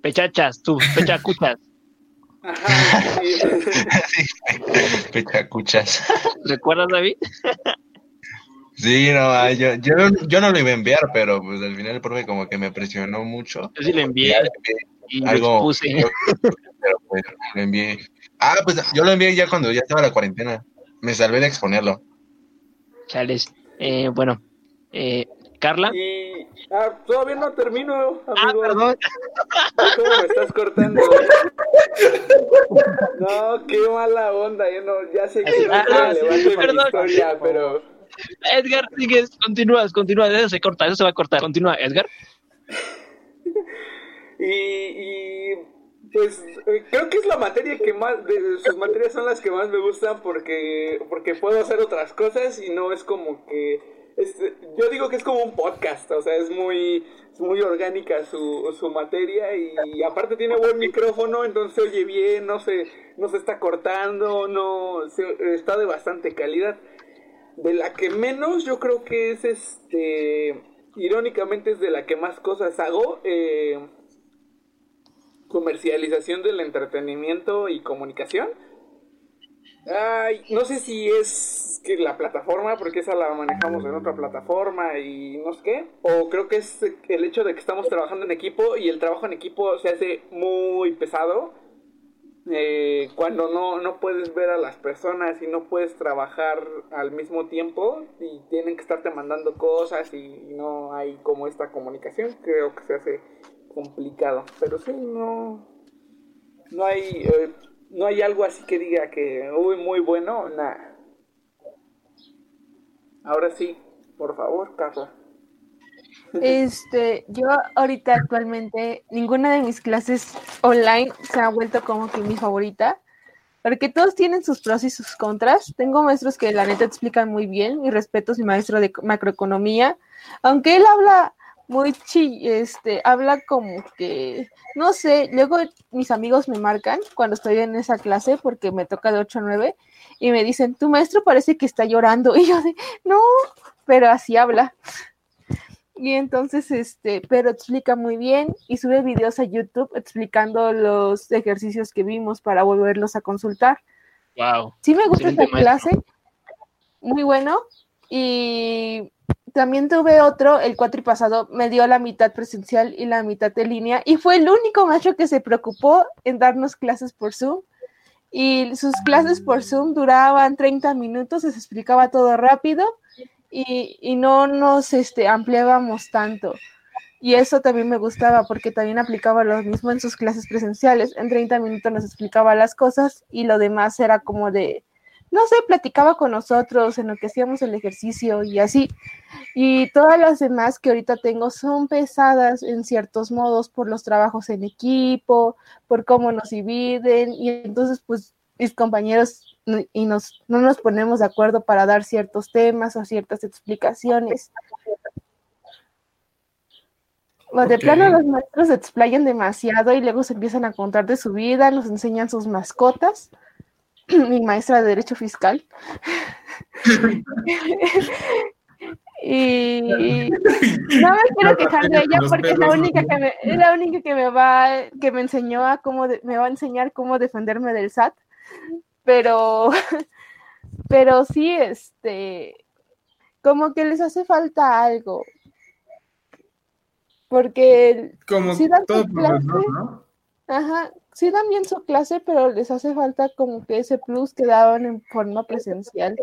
Pechachas, tú, pechacuchas. Ajá, sí. Pechacuchas. ¿Recuerdas, David? Sí, no, yo, yo, yo no lo iba a enviar, pero pues al final el profe como que me presionó mucho. Yo sí le envié y lo algo, expuse. pero pues lo envié. Ah, pues yo lo envié ya cuando ya estaba la cuarentena. Me salvé de exponerlo. Chales. Eh, bueno, eh, Carla. Y ah, todavía no termino, amigo. Ah, perdón. ¿Cómo me estás cortando? No, qué mala onda. Yo no, ya sé que no Ah, sí, mi perdón. historia, pero Edgar, sigues, continúas, continúas, eso se corta, eso se va a cortar. Continúa, Edgar. y, pues eh, creo que es la materia que más de sus materias son las que más me gustan porque porque puedo hacer otras cosas y no es como que yo digo que es como un podcast, o sea, es muy es muy orgánica su, su materia y aparte tiene buen micrófono, entonces se oye bien, no se no se está cortando, no se- está de bastante calidad. De la que menos yo creo que es este irónicamente es de la que más cosas hago eh, comercialización del entretenimiento y comunicación. Ay, no sé si es que la plataforma porque esa la manejamos en otra plataforma y no sé qué o creo que es el hecho de que estamos trabajando en equipo y el trabajo en equipo se hace muy pesado eh, cuando no, no puedes ver a las personas y no puedes trabajar al mismo tiempo y tienen que estarte mandando cosas y, no hay como esta comunicación, creo que se hace complicado. Pero sí, no, no hay, eh, no hay algo así que diga que, uy, muy bueno, nada. Ahora sí, por favor, Carla. Este, yo ahorita actualmente ninguna de mis clases online se ha vuelto como que mi favorita, porque todos tienen sus pros y sus contras. Tengo maestros que la neta explican muy bien y respeto a mi maestro de macroeconomía, aunque él habla muy chi, este, habla como que, no sé, luego mis amigos me marcan cuando estoy en esa clase porque me toca de 8 a 9 y me dicen, tu maestro parece que está llorando y yo no, pero así habla. Y entonces, este, pero explica muy bien y sube videos a YouTube explicando los ejercicios que vimos para volverlos a consultar. Wow. Sí me gusta esta clase, muy bueno. Y también tuve otro, el cuatripasado, me dio la mitad presencial y la mitad de línea, y fue el único maestro que se preocupó en darnos clases por Zoom. Y sus clases por Zoom duraban 30 minutos, se explicaba todo rápido y, no nos este, ampliábamos tanto. Y eso también me gustaba porque también aplicaba lo mismo en sus clases presenciales. En 30 minutos nos explicaba las cosas y lo demás era como de, no sé, platicaba con nosotros en lo que hacíamos el ejercicio y así. Y todas las demás que ahorita tengo son pesadas en ciertos modos por los trabajos en equipo, por cómo nos dividen y entonces pues mis compañeros y nos, no nos ponemos de acuerdo para dar ciertos temas o ciertas explicaciones. O de Ok. plano los maestros se explayan demasiado y luego se empiezan a contar de su vida, nos enseñan sus mascotas. Mi maestra de Derecho Fiscal. y no me quiero quejar de ella Los porque es la única que me, es la única que me va, que me enseñó a cómo de- me va a enseñar cómo defenderme del SAT. Pero, pero sí, este, como que les hace falta algo. Porque Como Sí, dan todo su clase. Ajá, sí dan bien su clase, pero les hace falta como que ese plus que daban en forma presencial.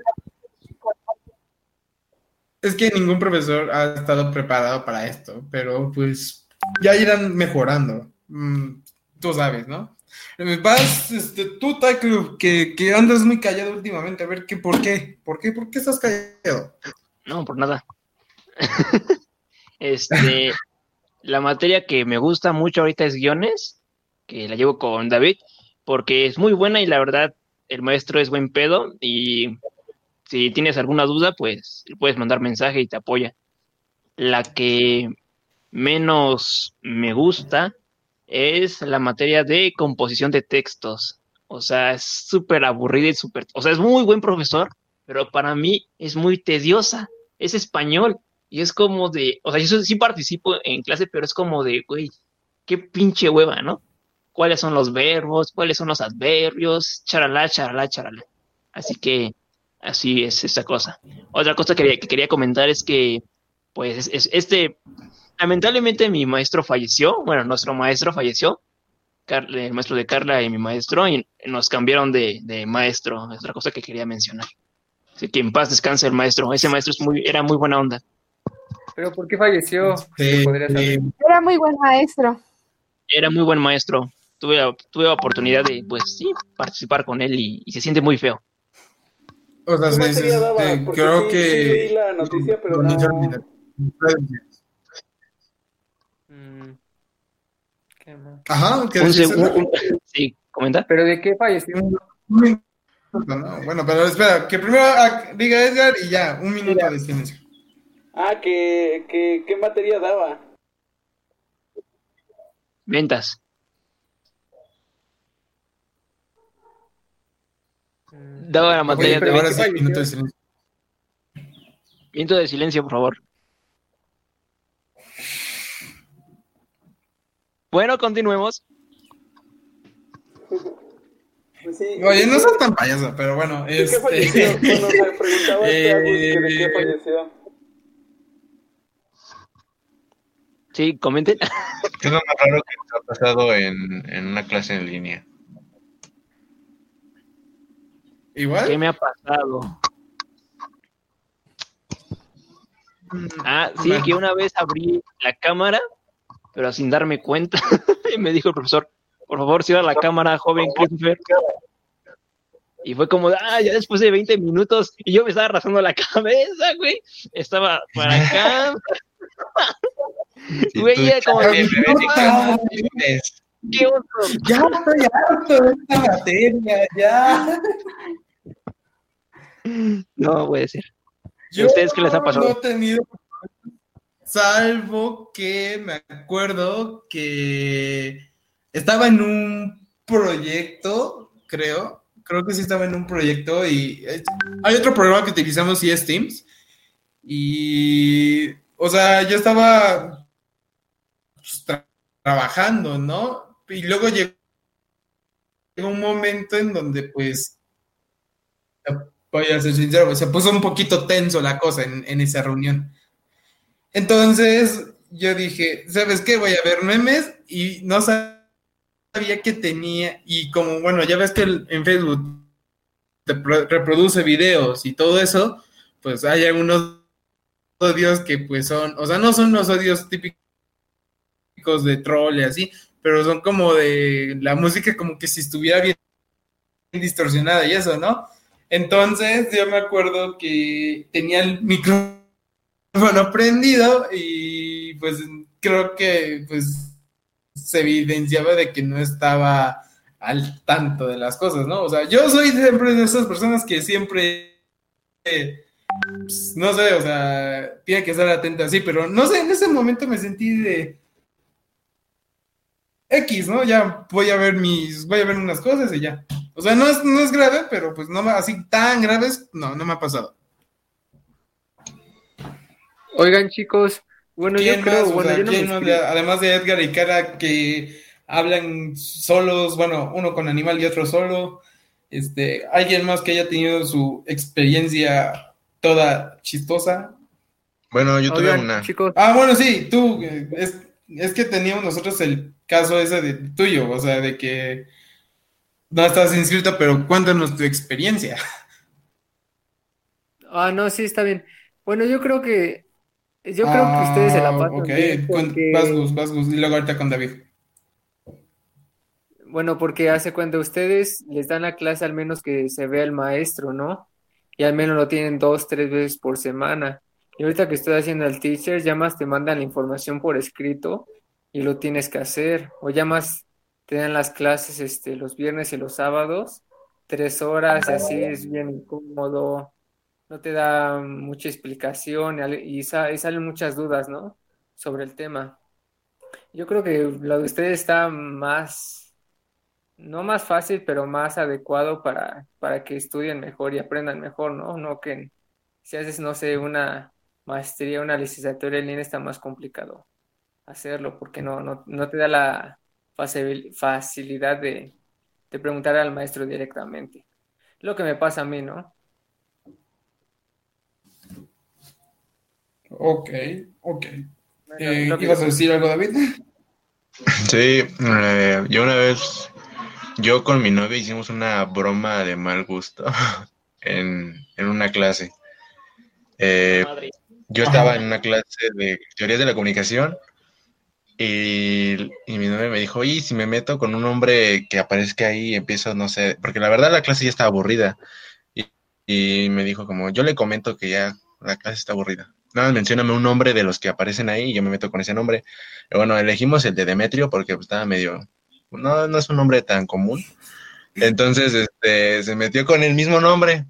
Es que ningún profesor ha estado preparado para esto, pero pues ya irán mejorando. Mm, tú sabes, ¿no? Eh, Vas, este, tú, Taiklu, que, que andas muy callado últimamente, a ver qué, por qué, por qué, por qué estás callado. No, por nada. este, la materia que me gusta mucho ahorita es guiones, que la llevo con David, porque es muy buena y la verdad el maestro es buen pedo y si tienes alguna duda, pues puedes mandar mensaje y te apoya. La que menos me gusta es la materia de composición de textos. O sea, es súper aburrida y súper... O sea, es muy buen profesor, pero para mí es muy tediosa. Es español y es como de... O sea, yo sí participo en clase, pero es como de, güey, qué pinche hueva, ¿no? ¿Cuáles son los verbos? ¿Cuáles son los adverbios? Charalá, charalá, charalá. Así que así es esa cosa. Otra cosa que, que quería comentar es que, pues, es- es- este lamentablemente mi maestro falleció, bueno, nuestro maestro falleció, el maestro de Carla y mi maestro, y nos cambiaron de, de maestro, es otra cosa que quería mencionar. Así que en paz descanse el maestro, ese maestro es muy, era muy buena onda. ¿Pero por qué falleció? Sí. Era muy buen maestro. Era muy buen maestro, tuve, la- tuve la oportunidad de, pues sí, participar con él y, y se siente muy feo. O sea, ¿Qué sí, Porque creo sí- que... sí leí la noticia, pero no- ¿qué más? Ajá, ¿qué Un decís, seg- César? un- un- sí, comenta. ¿Pero de qué falleció? Un minuto, ¿no? Bueno, pero espera, que primero ah, diga Edgar y ya, un minuto de silencio. Ah, que, que, ¿qué materia daba? Ventas. Mm, Daba la materia de ahora ¿qué sí, falleció? minuto de silencio. Minuto de silencio, por favor. Bueno, continuemos. Pues sí. Oye, no seas tan payaso, pero bueno, ¿De qué este... falleció? Bueno, le preguntaba a este Agus que de qué Eh, falleció. Sí, comenten. ¿Qué es lo más raro que te ha pasado en, en una clase en línea? ¿Qué ¿Igual? me ha pasado? Ah, sí, que una vez abrí la cámara, pero sin darme cuenta. y me dijo el profesor, por favor, cierra la cámara, joven Christopher. Y fue como, ah, ya después de 20 minutos, y yo me estaba arrastrando la cabeza, güey. Estaba para acá. Güey, ya como- ¿de qué oso? Ya estoy harto de esta materia, ya. No puede ser. ¿Y Yo ustedes qué les ha pasado? No he tenido, salvo que me acuerdo que estaba en un proyecto, creo, creo que sí estaba en un proyecto y eh, hay otro programa que utilizamos y es Teams y, o sea, yo estaba pues, tra- trabajando, ¿no? Y luego llegó un momento en donde pues voy a ser sincero, se puso un poquito tenso la cosa en esa reunión. Entonces yo dije, ¿sabes qué? Voy a ver memes y no sabía que tenía, y como, bueno, ya ves que el- en Facebook te pro- reproduce videos y todo eso, pues hay algunos odios que pues son, o sea, no son los odios típicos de troll así, pero son como de la música como que si estuviera bien distorsionada y eso, ¿no? Entonces yo me acuerdo que tenía el micrófono prendido y pues creo que pues se evidenciaba de que no estaba al tanto de las cosas, ¿no? O sea, yo soy siempre de esas personas que siempre, pues, no sé, o sea, tiene que estar atento así, pero no sé, en ese momento me sentí de X, ¿no? Ya voy a ver mis, voy a ver unas cosas y ya. O sea, no es, no es grave, pero pues no así tan graves, no, no me ha pasado. Oigan, chicos, bueno, yo ¿Quién creo, más? O bueno, sea, yo no me ¿quién más? inscribí. además de Edgar y Cara que hablan solos, bueno, uno con animal y otro solo. Este, alguien más que haya tenido su experiencia toda chistosa. Bueno, yo tuve Oigan, una. chicos, Ah, bueno, sí, tú, es, es que teníamos nosotros el caso ese de tuyo, o sea, de que no estás inscrito, pero cuéntanos tu experiencia. ah, no, sí, está bien. Bueno, yo creo que, yo creo que ustedes se la Ah, pasan ok, bien porque, vas Gus, vas Gus, y luego ahorita con David. bueno, porque hace cuenta ustedes les dan la clase al menos que se vea el maestro, ¿no? Y al menos lo tienen dos, tres veces por semana. Y ahorita que estoy haciendo el teacher, ya más te mandan la información por escrito y lo tienes que hacer. O ya más te dan las clases este, los viernes y los sábados, tres horas, y así es bien incómodo. No te da mucha explicación y, al- y sa- y salen muchas dudas, ¿no? Sobre el tema. Yo creo que lo de ustedes está más, no más fácil, pero más adecuado para, para que estudien mejor y aprendan mejor, ¿no? No que si haces, no sé, una maestría, una licenciatura en línea está más complicado hacerlo porque no, no, no te da la faci- facilidad de, de preguntar al maestro directamente. Lo que me pasa a mí, ¿no? Ok, ok. Eh, ¿Ibas a decir algo, David? Sí, eh, yo una vez, yo con mi novia hicimos una broma de mal gusto en, en una clase. Eh, yo estaba en una clase de teorías de la comunicación y, y mi novia me dijo, oye, ¿y si me meto con un hombre que aparezca ahí, empiezo, no sé, porque la verdad la clase ya estaba aburrida. Y, y me dijo como, yo le comento que ya la clase está aburrida. Nada, más mencióname un nombre de los que aparecen ahí y yo me meto con ese nombre. Bueno, elegimos el de Demetrio porque pues, estaba medio, no, no es un nombre tan común. Entonces, este, se metió con el mismo nombre.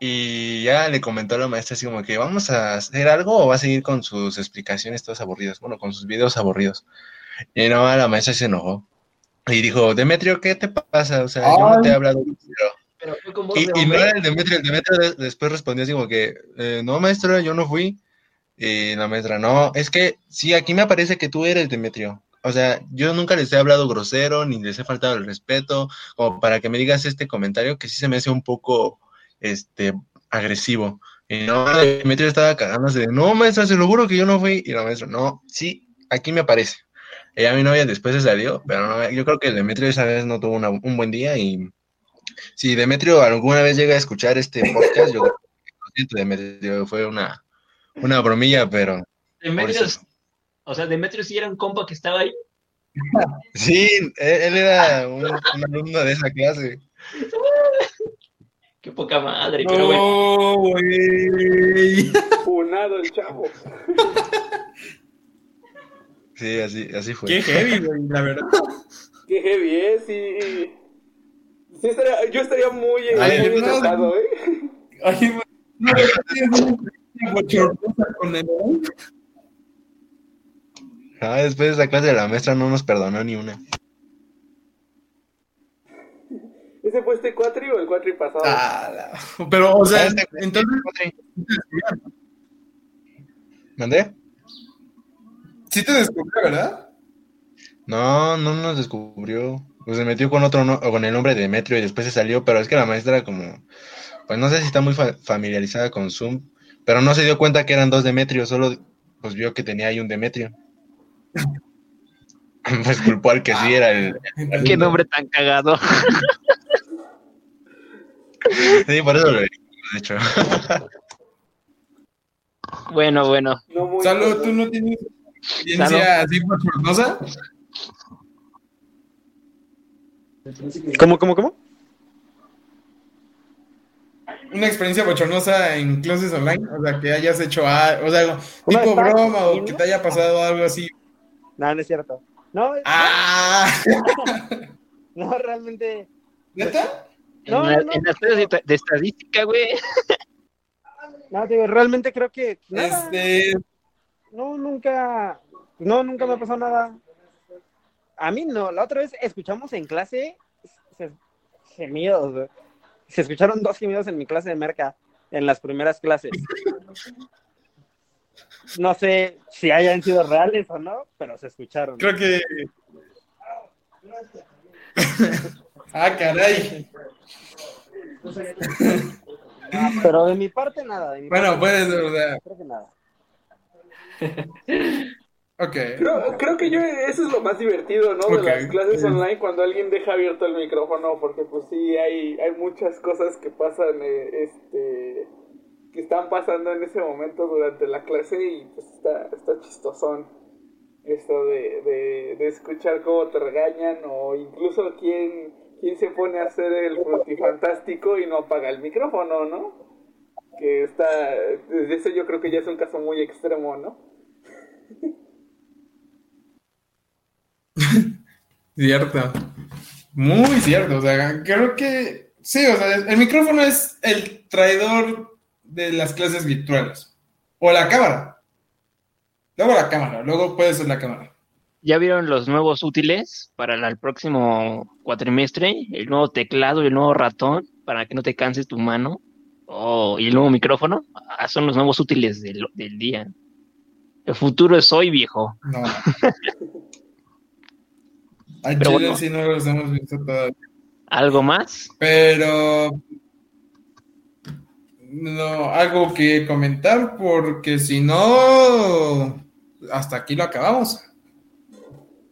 Y ya le comentó a la maestra así como que vamos a hacer algo o va a seguir con sus explicaciones todas aburridas, bueno, con sus videos aburridos. Y no, la maestra se enojó. Y dijo, Demetrio, ¿qué te pasa? O sea, yo no te he hablado. pero- Pero fue con voz Y, de y no era el Demetrio, el Demetrio de- después respondió así como que, eh, no, maestra, yo no fui. Y la maestra, no, es que sí, aquí me aparece que tú eres Demetrio. O sea, yo nunca les he hablado grosero, ni les he faltado el respeto, como para que me digas este comentario que sí se me hace un poco, este, agresivo. Y no, Demetrio estaba cagándose de, no, maestra, se lo juro que yo no fui. Y la maestra, no, sí, aquí me aparece. Ella, mi novia, después se salió, pero no, yo creo que Demetrio esa vez no tuvo una- un buen día y si Demetrio alguna vez llega a escuchar este podcast, yo creo que lo siento, Demetrio, fue una, una bromilla, pero Demetrio, o sea, Demetrio sí era un compa que estaba ahí. sí, él, él era un, un alumno de esa clase. Qué poca madre, pero bueno. No, güey. Funado el chavo. Sí, así, así fue. Qué heavy, güey, la verdad. Qué heavy, ¿eh? Sí. Sí estaría, yo estaría muy, Ay, muy no, ¿eh? Ay. No, con el Ah, después de esa clase la maestra no nos perdonó ni una. ¿Ese fue este cuatri o el cuatri pasado? Ah, la- Pero, o sea, Ah, este- entonces, ¿Mandé? sí te descubrió, ¿verdad? No, no nos descubrió. Pues se metió con otro, no- con el nombre de Demetrio y después se salió, pero es que la maestra como, pues no sé si está muy fa- familiarizada con Zoom, pero no se dio cuenta que eran dos Demetrios, solo pues vio que tenía ahí un Demetrio. Pues culpó al que sí era el... Qué nombre tan cagado. Sí, por eso lo de hecho. Bueno, bueno. No Salud, ¿tú no tienes experiencia así bochornosa? ¿Cómo, cómo, cómo? Una experiencia bochornosa en clases online, o sea, que hayas hecho, algo, o sea, Una tipo broma o que te haya pasado algo así. No, no es cierto. No, ¡Ah! no, realmente. ¿Neta? No, en, la- no, en las clases de, de estadística, güey. No, digo, realmente creo que. nada. Este, No, nunca. No, nunca me pasó nada. A mí no. La otra vez escuchamos en clase se- gemidos. güey. Se escucharon dos gemidos en mi clase de merca en las primeras clases. No sé si hayan sido reales o no, pero se escucharon. creo que. ah, caray. Pero de mi parte nada. De mi Bueno, parte, puedes, o sea, creo que nada. ok. Creo, creo que yo eso es lo más divertido, ¿no? De las clases online cuando alguien deja abierto el micrófono, porque pues sí hay, hay muchas cosas que pasan, eh, este, que están pasando en ese momento durante la clase y pues está, está chistosón esto de, de, de escuchar cómo te regañan o incluso quién, quién se pone a hacer el frutifantástico y no apaga el micrófono, ¿no? que está, desde eso yo creo que ya es un caso muy extremo, ¿no? Cierto. Muy cierto. O sea, creo que sí, o sea, el micrófono es el traidor de las clases virtuales. O la cámara. Luego la cámara, luego puede ser la cámara. ¿Ya vieron los nuevos útiles para el próximo cuatrimestre? El nuevo teclado y el nuevo ratón para que no te canses tu mano. Oh, y el nuevo micrófono. Ah, son los nuevos útiles del, del día. El futuro es hoy, viejo. No. Al Pero chile bueno. sí no los hemos visto todavía. ¿Algo más? Pero no, algo que comentar, porque si no, hasta aquí lo acabamos.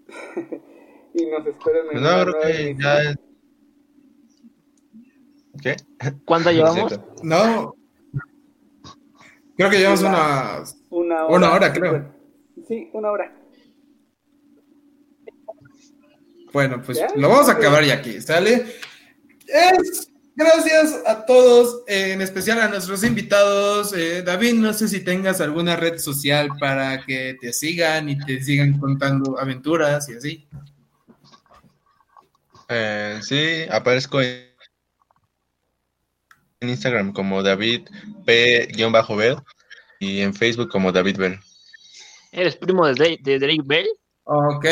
Y nos esperan en No, creo nueva que ya es. ¿Qué? ¿Cuánto No llevamos? No, creo que llevamos una. Una Una hora, creo. Sí, una hora. Bueno, pues ¿Ya? lo vamos a acabar ya aquí, ¿sale? Es gracias a todos, eh, en especial a nuestros invitados. Eh, David, no sé si tengas alguna red social para que te sigan y te sigan contando aventuras y así. Eh, sí, aparezco en en Instagram como David P-Bell y en Facebook como David Bell. ¿Eres primo de Drake, de Drake Bell? Ok.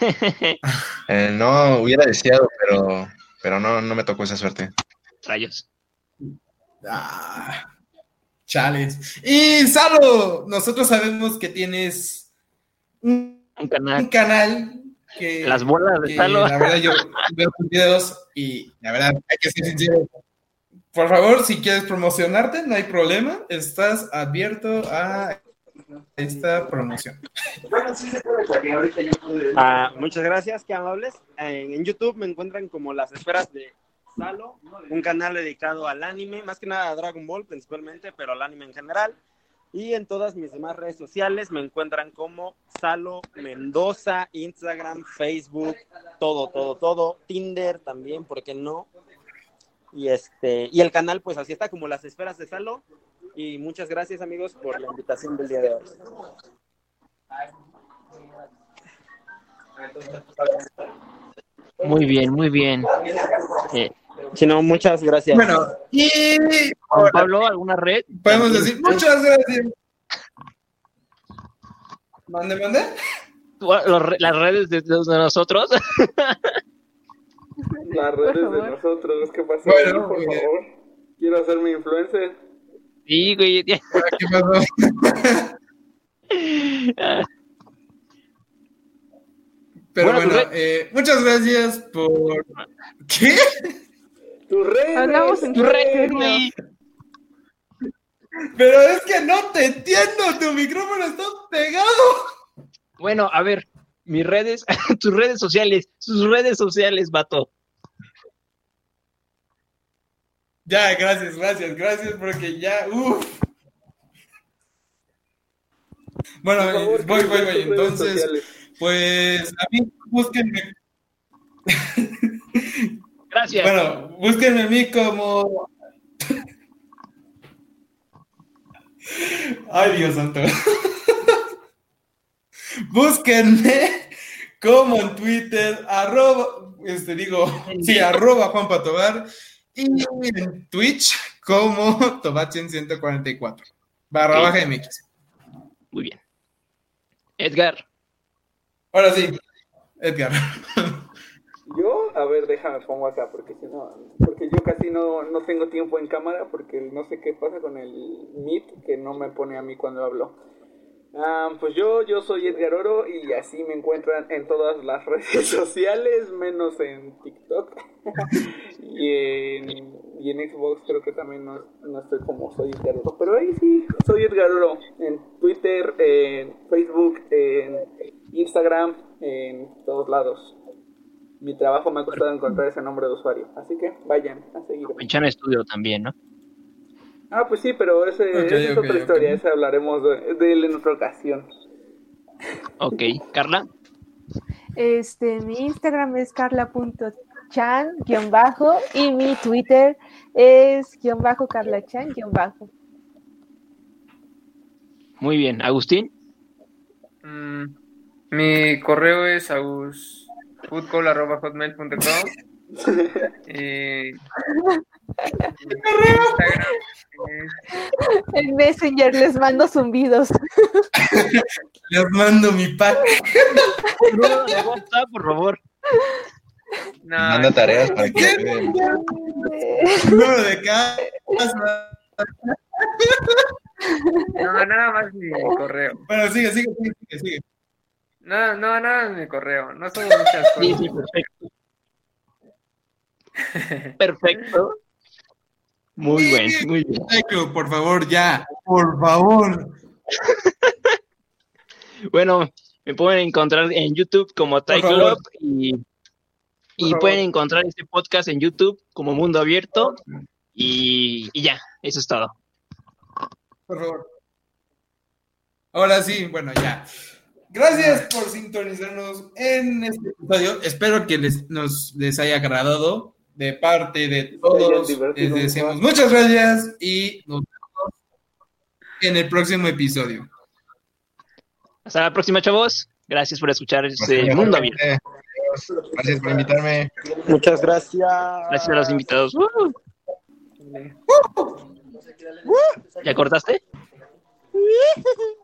Eh, no hubiera deseado, pero, pero no, no me tocó esa suerte. Rayos. Ah, challenge. Y Salo, nosotros sabemos que tienes un, Un un canal. canal que, Las bolas de que Salo. la verdad yo veo tus videos y la verdad hay que ser sincero. Por favor, si quieres promocionarte, no hay problema. Estás abierto a esta promoción. Ah, muchas gracias, qué amables. En, en YouTube me encuentran como Las Esferas de Salo, un canal dedicado al anime, más que nada a Dragon Ball principalmente, pero al anime en general. Y en todas mis demás redes sociales me encuentran como Salo Mendoza, Instagram, Facebook, todo, todo, todo. Tinder también, ¿por qué no? Y este, y el canal, pues así está, como Las Esferas de Salo. Y muchas gracias, amigos, por la invitación del día de hoy. Muy bien, muy bien. Eh, Si no, muchas gracias. Bueno, y Juan Pablo, ¿alguna red? podemos decir muchas gracias. Mande, mande. Las redes de, de nosotros. Las redes de nosotros, ¿qué pasó? Bueno, por favor. Quiero hacerme influencer. Sí, güey. ¿Qué pasó? Pero Bueno, bueno, tu eh, muchas gracias por. ¿Qué? Tus redes. Hablamos en Tu red, güey. Pero es que no te entiendo, tu micrófono está pegado. Bueno, a ver, mis redes, tus redes sociales, sus redes sociales, vato. Ya, gracias, gracias, gracias, porque ya, uff. Bueno, favor, voy, ¿qué voy, voy. Entonces, sociales? pues a mí búsquenme. Gracias. Bueno, búsquenme a mí como. Ay, Dios santo. Búsquenme como en Twitter, arroba, este digo, sí, arroba Juan Patobar, y en Twitch como Tobachen144, barra baja MX. Muy bien. Edgar, Ahora sí, Edgar. Yo, a ver, déjame pongo acá, porque si no, porque yo casi no, no tengo tiempo en cámara, porque no sé qué pasa con el Meet, que no me pone a mí cuando hablo. Ah, pues yo, yo soy Edgar Oro y así me encuentran en todas las redes sociales, menos en TikTok. y, en, y en Xbox creo que también no, no estoy como soy Edgar Oro. Pero ahí sí, soy Edgar Oro. En Twitter, en Facebook, en Instagram, en todos lados. Mi trabajo me ha costado encontrar ese nombre de usuario. Así que vayan a seguirme. Pinchan Studio también, ¿no? Ah, pues sí, pero ese, esa es otra historia. Esa hablaremos de, de él en otra ocasión. Ok, Carla. Este, mi Instagram es carla.tl Chan, guion bajo, y mi Twitter es guion bajo Carla Chan, guion bajo. Muy bien. Agustín. Mm, mi correo es agusfoodcall.hotmail.com y Instagram es En Messenger les mando zumbidos. Les mando mi pack. Bruno de WhatsApp, por favor. no, Manda tareas para que. Número de casa. no, nada más mi correo. Bueno, sigue, sigue, sigue, sigue, sigue. No, no, nada más mi correo. No son muchas Sí, cosas. sí, perfecto. Perfecto. Muy bien, muy bien. Por favor, ya. Por favor. Bueno, me pueden encontrar en YouTube como. Tyclop y, y pueden encontrar este podcast en YouTube como Mundo Abierto y, y ya, eso es todo. Por favor. Ahora sí, bueno, ya. Gracias por sintonizarnos en este episodio. Espero que les, nos, les haya agradado. De parte de todos, les un decimos muchas gracias y nos vemos en el próximo episodio. Hasta la próxima, chavos. Gracias por escuchar este Mundo Abierto. Gracias por invitarme. Muchas gracias. Gracias a los invitados. ¡Uh! ¿Ya cortaste?